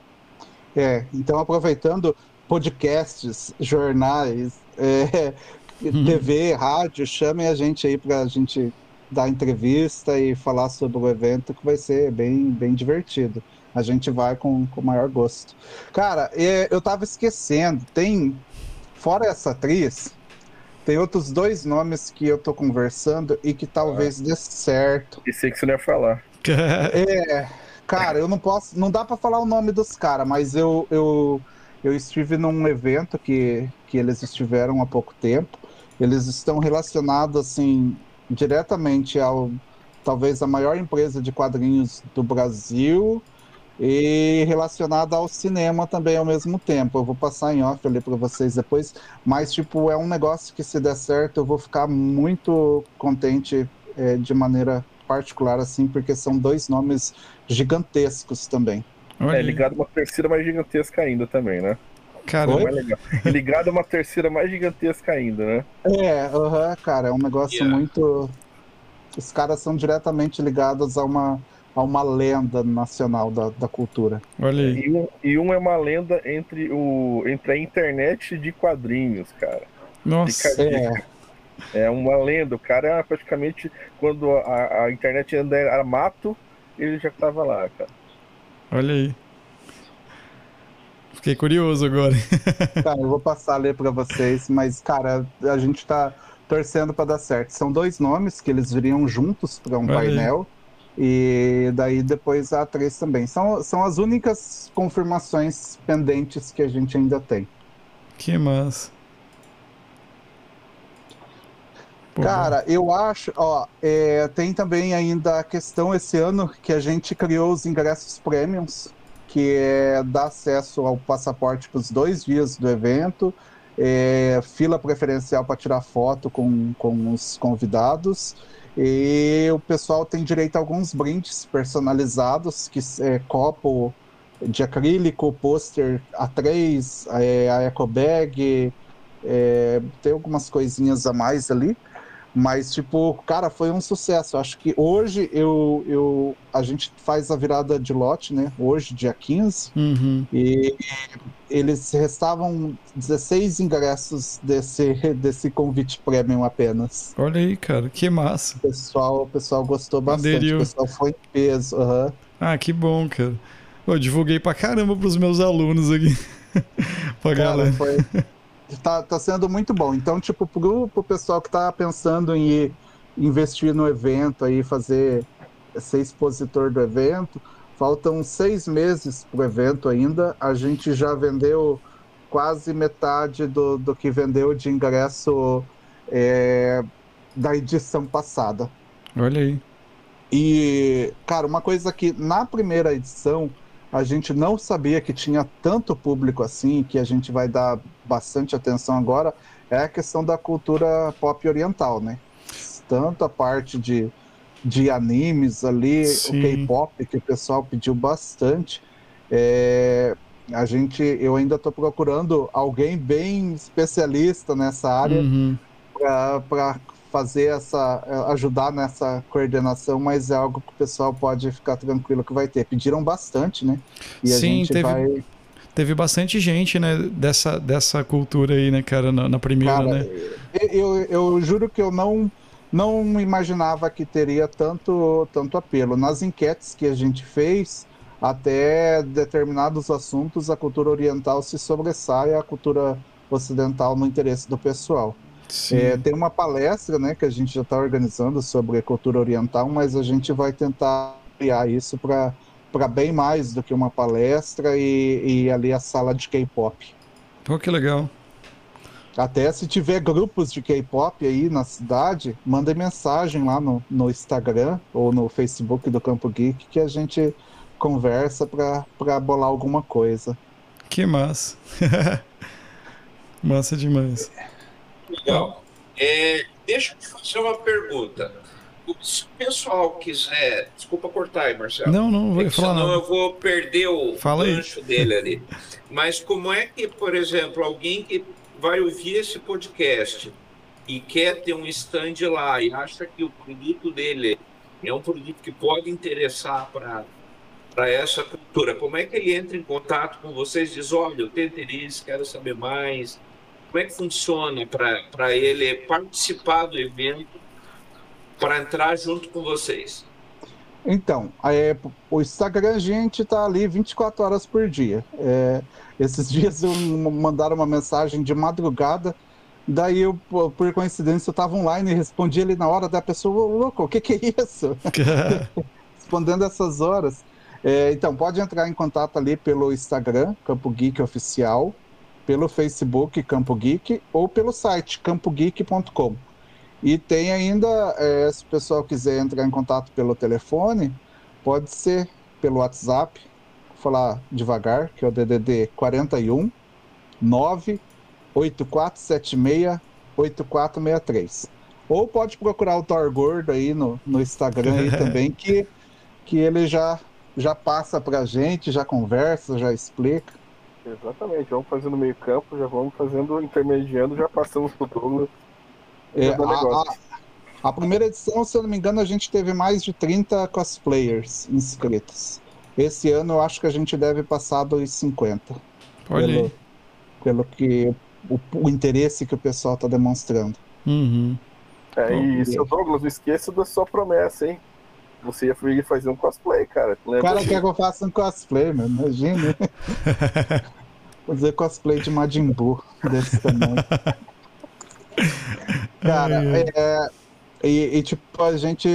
É, então aproveitando podcasts, jornais, é, Uhum. TV, rádio, chamem a gente aí para a gente dar entrevista e falar sobre o evento, que vai ser bem, bem divertido. A gente vai com com o maior gosto. Cara, eu tava esquecendo, tem, fora essa atriz, tem outros dois nomes que eu tô conversando e que talvez dê certo. E sei que você não ia falar. É, cara, eu não posso, não dá pra falar o nome dos caras, mas eu, eu, eu estive num evento que, que eles estiveram há pouco tempo. Eles estão relacionados assim diretamente ao talvez a maior empresa de quadrinhos do Brasil e relacionada ao cinema também ao mesmo tempo. Eu vou passar em off ali para vocês depois, mas tipo é um negócio que se der certo eu vou ficar muito contente é, de maneira particular assim, porque são dois nomes gigantescos também. É ligado a uma terceira mais gigantesca ainda também, né? Cara? Mais legal. Ligado a uma terceira mais gigantesca ainda, né? É, aham, cara, é um negócio Yeah. muito. Os caras são diretamente ligados a uma, a uma lenda nacional da, da cultura. olha aí. E um, e um é uma lenda entre, o, entre a internet de quadrinhos, cara. Nossa. Fica- É, É uma lenda. O cara praticamente, quando a, a internet ainda era mato, ele já tava lá, cara. Olha aí. Fiquei curioso agora. cara, eu vou passar a ler pra vocês, mas, cara, a gente tá torcendo pra dar certo. São dois nomes que eles viriam juntos pra um Olha aí. painel. E daí depois a atriz também. São, são as únicas confirmações pendentes que a gente ainda tem. Que massa. Cara, eu acho, ó, é, tem também ainda a questão esse ano que a gente criou os ingressos premiums, que é dar acesso ao passaporte para os dois dias do evento, é, fila preferencial para tirar foto com, com os convidados, e o pessoal tem direito a alguns brindes personalizados, que é copo de acrílico, pôster A3, é, a eco bag, é, tem algumas coisinhas a mais ali. Mas, tipo, cara, foi um sucesso. Acho que hoje eu, eu, a gente faz a virada de lote, né? Hoje, dia 15, Uhum. e eles restavam 16 ingressos desse, desse convite premium apenas. Olha aí, cara. Que massa. O pessoal, o pessoal gostou bastante. Aderiu. O pessoal foi em peso. aham. Ah, que bom, cara. Eu divulguei pra caramba pros meus alunos aqui. pra Cara, galera. foi. Tá, tá sendo muito bom. Então, tipo, pro, pro pessoal que tá pensando em ir investir no evento aí, fazer ser expositor do evento, faltam seis meses pro evento ainda. A gente já vendeu quase metade do, do que vendeu de ingresso é, da edição passada. Olha aí. E, cara, uma coisa que na primeira edição a gente não sabia que tinha tanto público assim, que a gente vai dar bastante atenção agora, é a questão da cultura pop oriental, né? Tanto a parte de, de animes ali, Sim. o K-pop, que o pessoal pediu bastante. É, a gente, eu ainda estou procurando alguém bem especialista nessa área Uhum. para fazer essa, é, ajudar nessa coordenação, mas é algo que o pessoal pode ficar tranquilo que vai ter. Pediram bastante, né? E Sim, a gente teve... vai teve bastante gente, né, dessa, dessa cultura aí, né, cara, na, na primeira, cara, né? Eu, eu juro que eu não não imaginava que teria tanto, tanto apelo. Nas enquetes que a gente fez, até determinados assuntos, a cultura oriental se sobressai à cultura ocidental no interesse do pessoal. É, tem uma palestra né, que a gente já está organizando sobre cultura oriental, mas a gente vai tentar criar isso para bem mais do que uma palestra e, e ali a sala de K-pop. Pô, que legal. Até se tiver grupos de K-pop aí na cidade, mandem mensagem lá no, no Instagram ou no Facebook do Campo Geek que a gente conversa para bolar alguma coisa. Que massa. massa demais. Legal. É, deixa eu te fazer uma pergunta. Se o pessoal quiser. Desculpa cortar aí, Marcelo. Não, não, vou é falar. Senão não. eu vou perder o Fala gancho dele ali. Mas como é que, por exemplo, alguém que vai ouvir esse podcast e quer ter um stand lá e acha que o produto dele é um produto que pode interessar para para essa cultura, como é que ele entra em contato com vocês? Diz, olha, eu tenho interesse, quero saber mais. Como é que funciona para ele participar do evento, para entrar junto com vocês? Então, é, o Instagram a gente está ali 24 horas por dia. É, esses dias eu mandaram uma mensagem de madrugada, daí eu, por coincidência, eu estava online e respondi ele na hora da pessoa, louco, o que, que é isso? Respondendo essas horas. É, então, pode entrar em contato ali pelo Instagram, Campo Geek Oficial, pelo Facebook Campo Geek ou pelo site campogeek.com. E tem ainda, é, se o pessoal quiser entrar em contato pelo telefone, pode ser pelo WhatsApp, vou falar devagar, que é o DDD 41 98476 8463. Ou pode procurar o Thor Gordo aí no, no Instagram aí também, que, que ele já já passa pra gente, já conversa, já explica. Exatamente, vamos fazendo meio campo, já vamos fazendo, intermediando, já passamos pro Douglas. É, a, a, a, primeira edição, se eu não me engano, a gente teve mais de 30 cosplayers inscritos. Esse ano eu acho que a gente deve passar dos 50. Olha pelo, pelo que o, o, interesse que o pessoal está demonstrando. Uhum. É, e seu Douglas, não esqueça da sua promessa, hein? Você ia fazer um cosplay, cara. O cara quer que eu faça um cosplay, meu. Imagina. fazer cosplay de Majin Buu desse tamanho. cara, é, e, e, tipo, a gente.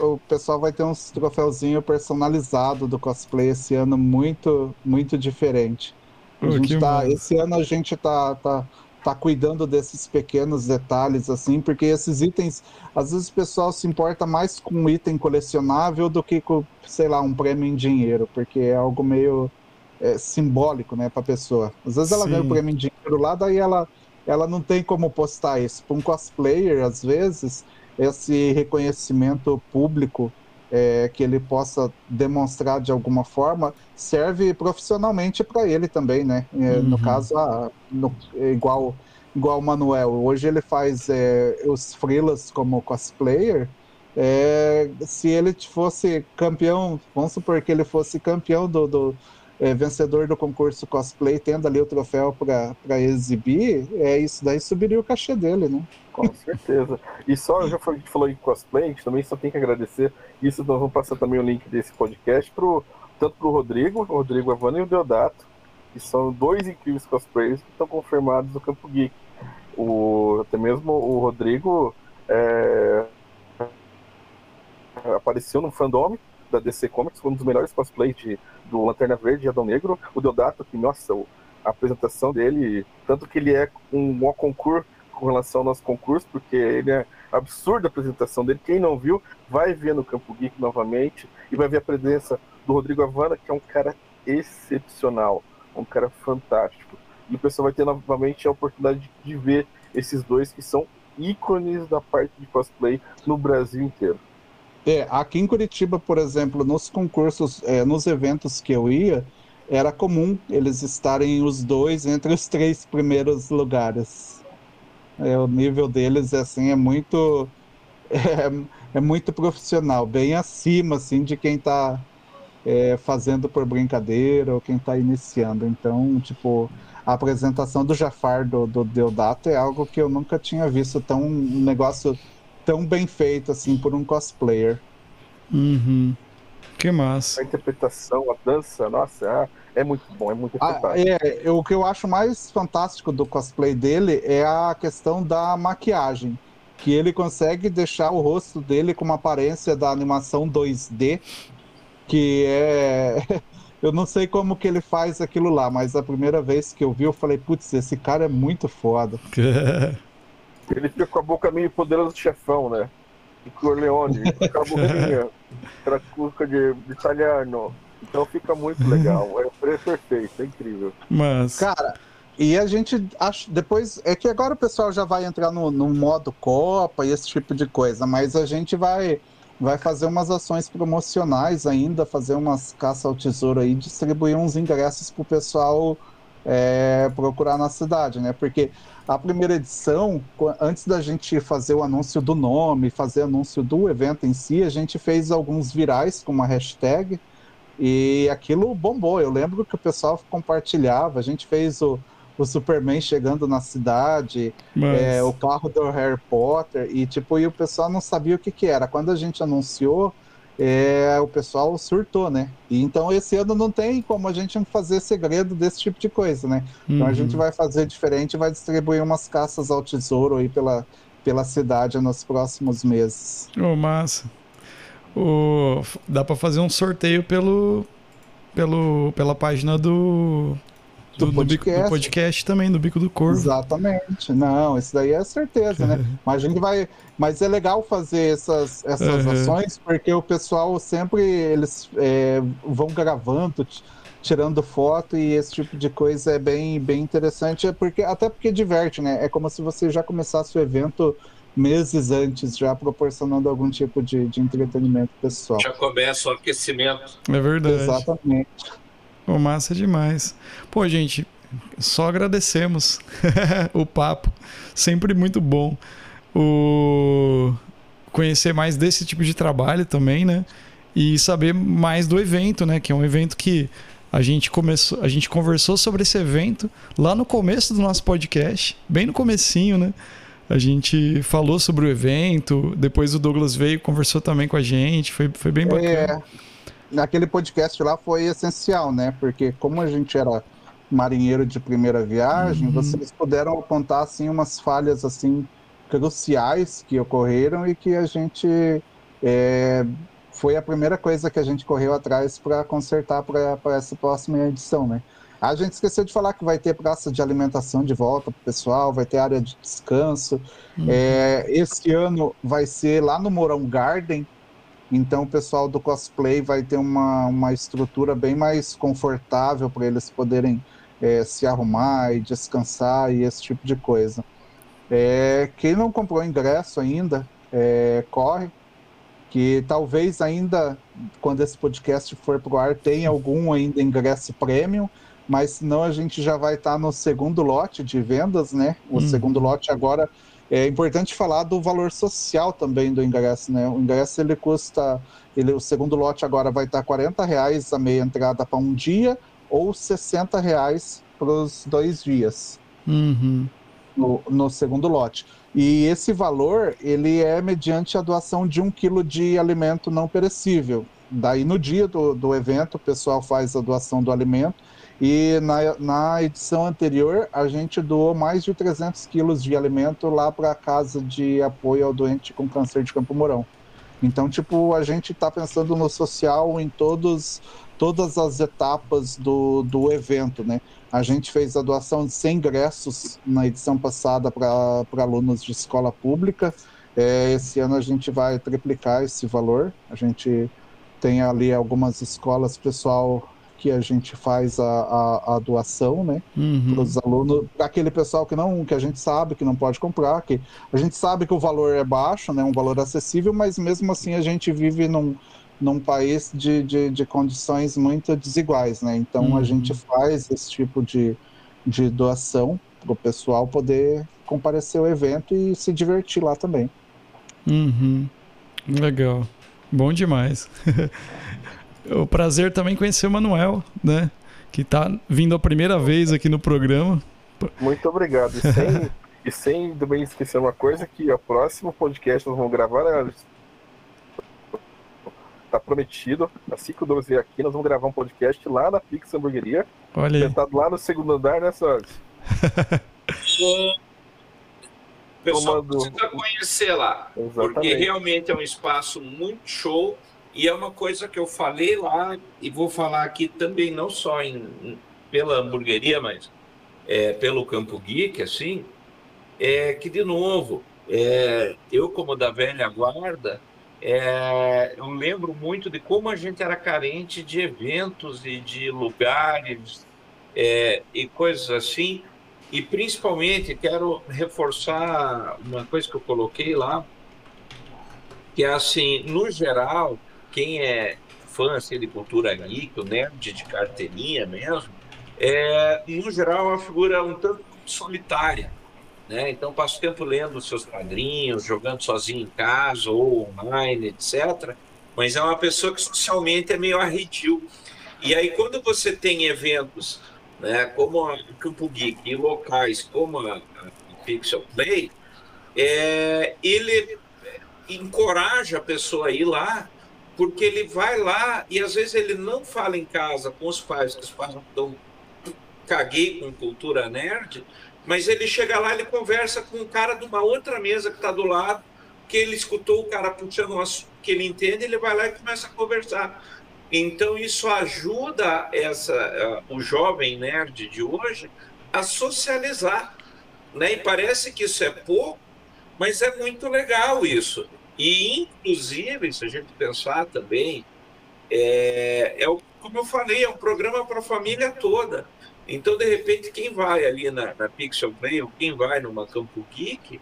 O pessoal vai ter uns troféuzinho personalizado do cosplay esse ano muito, muito diferente. A gente tá, esse ano a gente tá, tá tá cuidando desses pequenos detalhes, assim, porque esses itens, às vezes o pessoal se importa mais com um item colecionável do que com, sei lá, um prêmio em dinheiro, porque é algo meio é, simbólico, né, pra pessoa. Às vezes ela ganha o prêmio em dinheiro lá, daí ela, ela não tem como postar isso. Para um cosplayer, às vezes, esse reconhecimento público é, que ele possa demonstrar de alguma forma serve profissionalmente para ele também, né? É, uhum. No caso, a, no, igual igual o Manuel, hoje ele faz é, os freelas como cosplayer. É, se ele fosse campeão, vamos supor que ele fosse campeão do, do é, vencedor do concurso cosplay, tendo ali o troféu para exibir, é isso daí subiria o cachê dele, né? Com certeza. E só, já foi, falou em cosplay, a gente também só tem que agradecer. Isso nós vamos passar também o link desse podcast pro, tanto para o Rodrigo, o Rodrigo Avani e o Deodato, que são dois incríveis cosplayers que estão confirmados no Campo Geek. O, até mesmo o Rodrigo é, apareceu no fandom da DC Comics, foi um dos melhores cosplays de, do Lanterna Verde e Adão Negro. O Deodato, que, nossa, a apresentação dele, tanto que ele é um, um concurso com relação ao nosso concurso, porque ele é absurda a apresentação dele. Quem não viu, vai ver no Campo Geek novamente e vai ver a presença do Rodrigo Havana, que é um cara excepcional, um cara fantástico. E o pessoal vai ter novamente a oportunidade de ver esses dois que são ícones da parte de cosplay no Brasil inteiro. É, aqui em Curitiba, por exemplo, nos concursos, é, nos eventos que eu ia, era comum eles estarem os dois entre os três primeiros lugares. É, o nível deles assim é muito é, é muito profissional, bem acima assim de quem está é, fazendo por brincadeira ou quem está iniciando. Então, tipo, a apresentação do Jafar do, do Deodato é algo que eu nunca tinha visto tão um negócio tão bem feito assim por um cosplayer. Uhum. Que massa. A interpretação, a dança, nossa, é, é muito bom, é muito ah, é, O que eu acho mais fantástico do cosplay dele é a questão da maquiagem. Que ele consegue deixar o rosto dele com uma aparência da animação 2D, que é. Eu não sei como que ele faz aquilo lá, mas a primeira vez que eu vi, eu falei, putz, esse cara é muito foda. ele fica com a boca meio poderoso chefão, né? de Corleone, com a boquinha, aquela cuca de, de italiano. Então fica muito legal. É, é perfeito, é incrível. Mas. Cara, e a gente acha. Depois. É que agora o pessoal já vai entrar no, no modo Copa e esse tipo de coisa, mas a gente vai. Vai fazer umas ações promocionais ainda, fazer umas caça ao tesouro aí, distribuir uns ingressos pro pessoal é, procurar na cidade, né? Porque a primeira edição, antes da gente fazer o anúncio do nome, fazer anúncio do evento em si, a gente fez alguns virais com uma hashtag e aquilo bombou. Eu lembro que o pessoal compartilhava, a gente fez o, o Superman chegando na cidade, Mas... é, o carro do Harry Potter, e tipo, e o pessoal não sabia o que, que era. Quando a gente anunciou, é, o pessoal surtou, né? E então esse ano não tem como a gente fazer segredo desse tipo de coisa, né? Uhum. Então a gente uhum. vai fazer diferente, vai distribuir umas caças ao tesouro aí pela, pela cidade nos próximos meses. Oh, massa. O, dá para fazer um sorteio pelo, pelo, pela página do do, do, podcast. Do, do, podcast também, do Bico do Corvo. Exatamente. Não, isso daí é certeza, né? Mas a gente vai. Mas é legal fazer essas, essas uhum. ações, porque o pessoal sempre eles é, vão gravando, tirando foto e esse tipo de coisa é bem, bem interessante, é porque, até porque diverte, né? É como se você já começasse o evento meses antes, já proporcionando algum tipo de, de entretenimento pessoal. Já começa o aquecimento. É verdade. Exatamente. Pô, massa demais. Pô, gente, só agradecemos o papo. Sempre muito bom. O conhecer mais desse tipo de trabalho também, né? E saber mais do evento, né? Que é um evento que a gente começou, a gente conversou sobre esse evento lá no começo do nosso podcast, bem no comecinho, né? A gente falou sobre o evento, depois o Douglas veio, conversou também com a gente, foi, foi bem bacana. É, naquele podcast lá foi essencial, né? Porque como a gente era marinheiro de primeira viagem, uhum. vocês puderam apontar assim umas falhas assim cruciais que ocorreram e que a gente é, foi a primeira coisa que a gente correu atrás para consertar para essa próxima edição, né? A gente esqueceu de falar que vai ter praça de alimentação de volta para o pessoal, vai ter área de descanso. Uhum. É, esse ano vai ser lá no Morão Garden, então o pessoal do cosplay vai ter uma, uma estrutura bem mais confortável para eles poderem é, se arrumar e descansar e esse tipo de coisa. É, quem não comprou ingresso ainda, é, corre, que talvez ainda, quando esse podcast for pro ar, tenha algum ainda ingresso premium, mas senão a gente já vai estar tá no segundo lote de vendas, né? O hum. segundo lote agora é importante falar do valor social também do ingresso, né? O ingresso ele custa, ele, o segundo lote agora vai estar 40 reais a meia entrada para um dia ou 60 reais para os dois dias uhum. no, no, segundo lote. E esse valor ele é mediante a doação de um quilo de alimento não perecível. Daí no dia do, do evento o pessoal faz a doação do alimento e na, na edição anterior, a gente doou mais de 300 quilos de alimento lá para a Casa de Apoio ao Doente com Câncer de Campo Mourão. Então, tipo, a gente está pensando no social em todos, todas as etapas do, do evento, né? A gente fez a doação de 100 ingressos na edição passada para alunos de escola pública. É, esse ano a gente vai triplicar esse valor. A gente tem ali algumas escolas, pessoal que a gente faz a, a, a doação, né, uhum. para os alunos, aquele pessoal que não, que a gente sabe que não pode comprar, que a gente sabe que o valor é baixo, né, um valor acessível, mas mesmo assim a gente vive num, num país de, de, de condições muito desiguais, né, então uhum. a gente faz esse tipo de, de doação para o pessoal poder comparecer ao evento e se divertir lá também. Uhum. Legal. Bom demais. o prazer também conhecer o Manuel, né? Que está vindo a primeira vez aqui no programa. Muito obrigado. E sem, e sem também esquecer uma coisa, que o próximo podcast nós vamos gravar né? tá prometido. Assim que o Douglas vier aqui, nós vamos gravar um podcast lá na Pix Hamburgueria. Olha aí. Sentado lá no segundo andar, né, Sérgio? pessoal precisa conhecer lá. Exatamente. Porque realmente é um espaço muito show e é uma coisa que eu falei lá e vou falar aqui também, não só em, pela hamburgueria, mas é, pelo Campo Geek, assim, é que, de novo, é, eu, como da velha guarda, é, eu lembro muito de como a gente era carente de eventos e de lugares é, e coisas assim. E principalmente quero reforçar uma coisa que eu coloquei lá, que é assim, no geral, quem é fã assim, de cultura geek, o nerd de carteirinha mesmo, é, no geral, é uma figura um tanto solitária. Né? Então, passo tempo lendo seus quadrinhos, jogando sozinho em casa ou online, etc. Mas é uma pessoa que socialmente é meio arredio. E aí, quando você tem eventos né, como a Campo Geek e locais como a, a Pixel Play, é, ele encoraja a pessoa a ir lá, porque ele vai lá e às vezes ele não fala em casa com os pais, que os pais caguei com cultura nerd, mas ele chega lá, ele conversa com o cara de uma outra mesa que está do lado, que ele escutou o cara puxando um assunto que ele entende, ele vai lá e começa a conversar. Então isso ajuda essa uh, o jovem nerd de hoje a socializar, né? E parece que isso é pouco, mas é muito legal isso. E inclusive, se a gente pensar também, é, é como eu falei, é um programa para a família toda. Então, de repente, quem vai ali na, na Pixel Play ou quem vai numa Campo Geek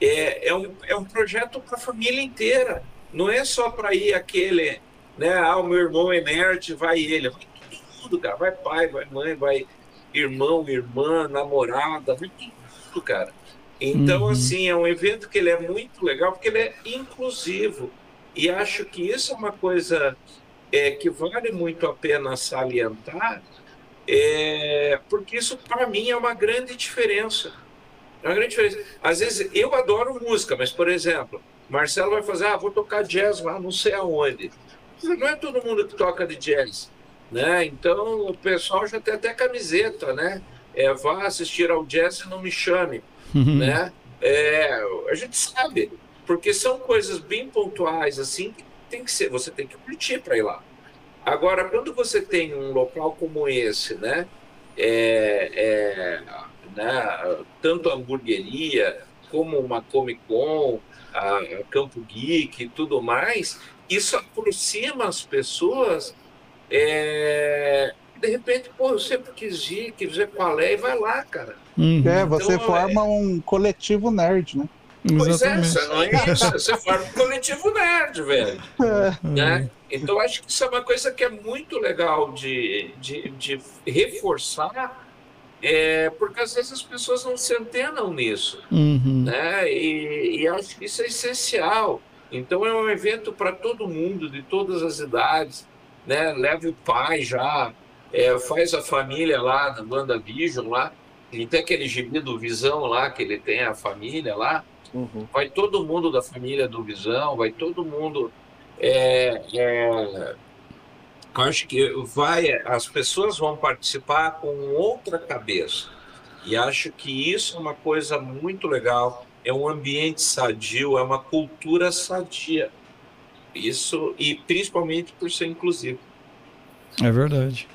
é, é, um, é um projeto para a família inteira. Não é só para ir aquele, né? Ah, o meu irmão é nerd, vai ele. Vai todo mundo, cara. Vai pai, vai mãe, vai irmão, irmã, namorada, vai todo mundo, cara. Então, uhum. assim, é um evento que ele é muito legal porque ele é inclusivo. E acho que isso é uma coisa é, que vale muito a pena salientar, é, porque isso, para mim, é uma grande diferença. É uma grande diferença. Às vezes, eu adoro música, mas, por exemplo, Marcelo vai fazer, ah, vou tocar jazz lá, não sei aonde. Não é todo mundo que toca de jazz, né? Então, o pessoal já tem até camiseta, né? É, vá assistir ao jazz e não me chame, uhum. né? É, a gente sabe, porque são coisas bem pontuais, assim, que tem que ser, você tem que curtir para ir lá. Agora, quando você tem um local como esse, né, é, é, né tanto a hamburgueria como uma Comic Con, a, a Campo Geek e tudo mais, isso aproxima as pessoas. É, de repente, pô, eu sempre quis ir, quis ver qual é, e vai lá, cara. Uhum. É, você então, forma é... um coletivo nerd, né? Pois é, você não é isso, você forma um coletivo nerd, velho. É. Né? Então, acho que isso é uma coisa que é muito legal de, de, de reforçar, é, porque às vezes as pessoas não se antenam nisso. Uhum. Né? E, e acho que isso é essencial. Então, é um evento para todo mundo, de todas as idades. Né? Leve o pai já, é, faz a família lá na Banda Vision lá. Ele tem aquele gibi do Visão lá, que ele tem a família lá. Uhum. Vai todo mundo da família do Visão, vai todo mundo é, é, acho que vai, as pessoas vão participar com outra cabeça. E acho que isso é uma coisa muito legal. É um ambiente sadio, é uma cultura sadia. Isso, e principalmente por ser inclusivo. É verdade.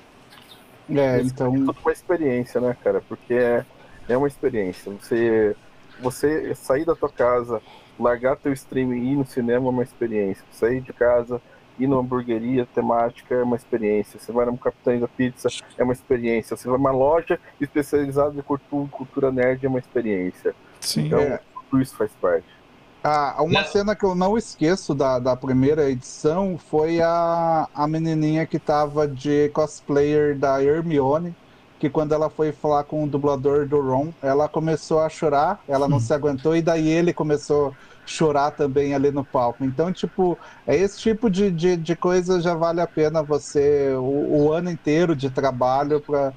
É, então. É uma experiência, né, cara? Porque é, é uma experiência. Você, você sair da tua casa, largar teu stream e ir no cinema é uma experiência. Sair de casa, ir numa hamburgueria temática é uma experiência. Você vai no Capitão da Pizza é uma experiência. Você vai numa loja especializada em cultura, cultura nerd é uma experiência. Sim. Então, é. tudo isso faz parte. Ah, uma cena que eu não esqueço da, da primeira edição foi a, a menininha que tava de cosplayer da Hermione, que quando ela foi falar com o dublador do Ron, ela começou a chorar, ela não se aguentou, e daí ele começou a chorar também ali no palco. Então, tipo, é esse tipo de, de, de coisa já vale a pena você, o, o ano inteiro de trabalho para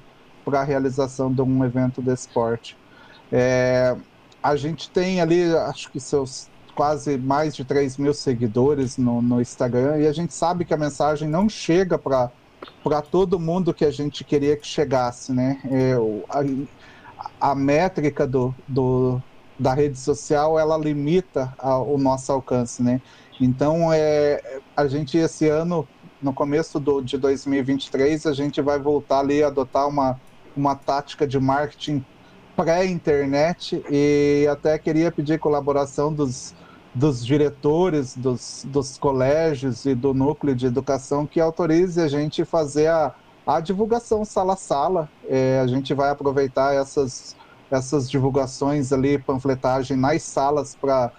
a realização de um evento de esporte. É, a gente tem ali, acho que seus quase mais de 3 mil seguidores no, no Instagram, e a gente sabe que a mensagem não chega para para todo mundo que a gente queria que chegasse, né? É, a, a, métrica do, do, da rede social ela limita a, o nosso alcance, né? Então é, a gente esse ano, no começo do, de 2023, a gente vai voltar ali a adotar uma, uma tática de marketing pré-internet e até queria pedir colaboração dos dos diretores dos, dos colégios e do núcleo de educação que autorize a gente fazer a, a divulgação sala a sala. É, a gente vai aproveitar essas, essas divulgações ali, panfletagem nas salas para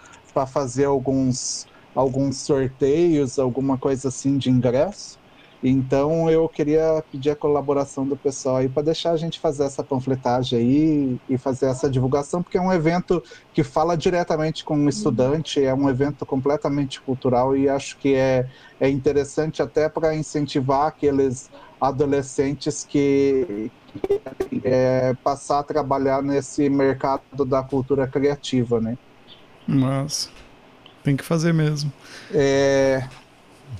fazer alguns, alguns sorteios, alguma coisa assim de ingresso. Então eu queria pedir a colaboração do pessoal aí para deixar a gente fazer essa panfletagem aí e fazer essa divulgação, porque é um evento que fala diretamente com o estudante, é um evento completamente cultural e acho que é, é interessante até para incentivar aqueles adolescentes que, que é, passar a trabalhar nesse mercado da cultura criativa, né? Mas tem que fazer mesmo. É,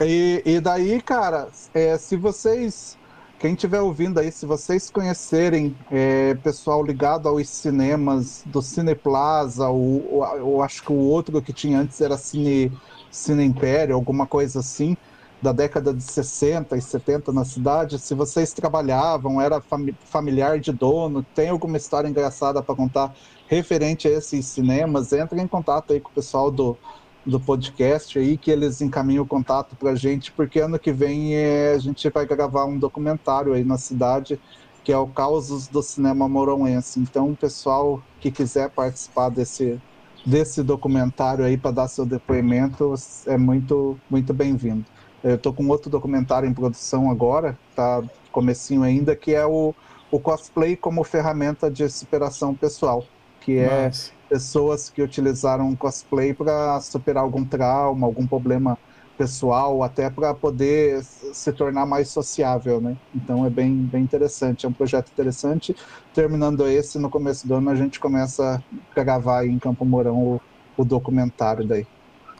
e, e daí, cara, é, se vocês, quem estiver ouvindo aí, se vocês conhecerem é, pessoal ligado aos cinemas do Cineplaza, ou, ou, ou acho que o outro que tinha antes era Cine, Cine Império, alguma coisa assim, da década de 60 e 70 na cidade, se vocês trabalhavam, era familiar de dono, tem alguma história engraçada para contar referente a esses cinemas, entre em contato aí com o pessoal do do podcast aí, que eles encaminham o contato para a gente, porque ano que vem é, a gente vai gravar um documentário aí na cidade, que é o Causos do Cinema Moronense. Então, o pessoal que quiser participar desse, desse documentário aí para dar seu depoimento é muito, muito bem-vindo. Eu estou com outro documentário em produção agora, tá comecinho ainda, que é o, o cosplay como ferramenta de superação pessoal, que é pessoas que utilizaram cosplay para superar algum trauma, algum problema pessoal, até para poder se tornar mais sociável, né? Então é bem, bem interessante, é um projeto interessante. Terminando esse, no começo do ano a gente começa a gravar em Campo Mourão o, o documentário daí.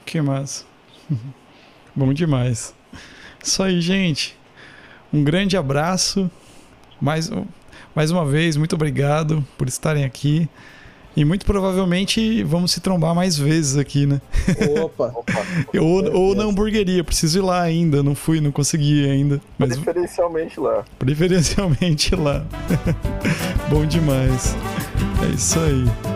Que massa. Bom demais. Isso aí, gente. Um grande abraço. Mais, mais uma vez, muito obrigado por estarem aqui. E muito provavelmente vamos se trombar mais vezes aqui, né? Opa! ou, ou na hamburgueria, preciso ir lá ainda, não fui, não consegui ainda. Mas... Preferencialmente lá. Preferencialmente lá. Bom demais. É isso aí.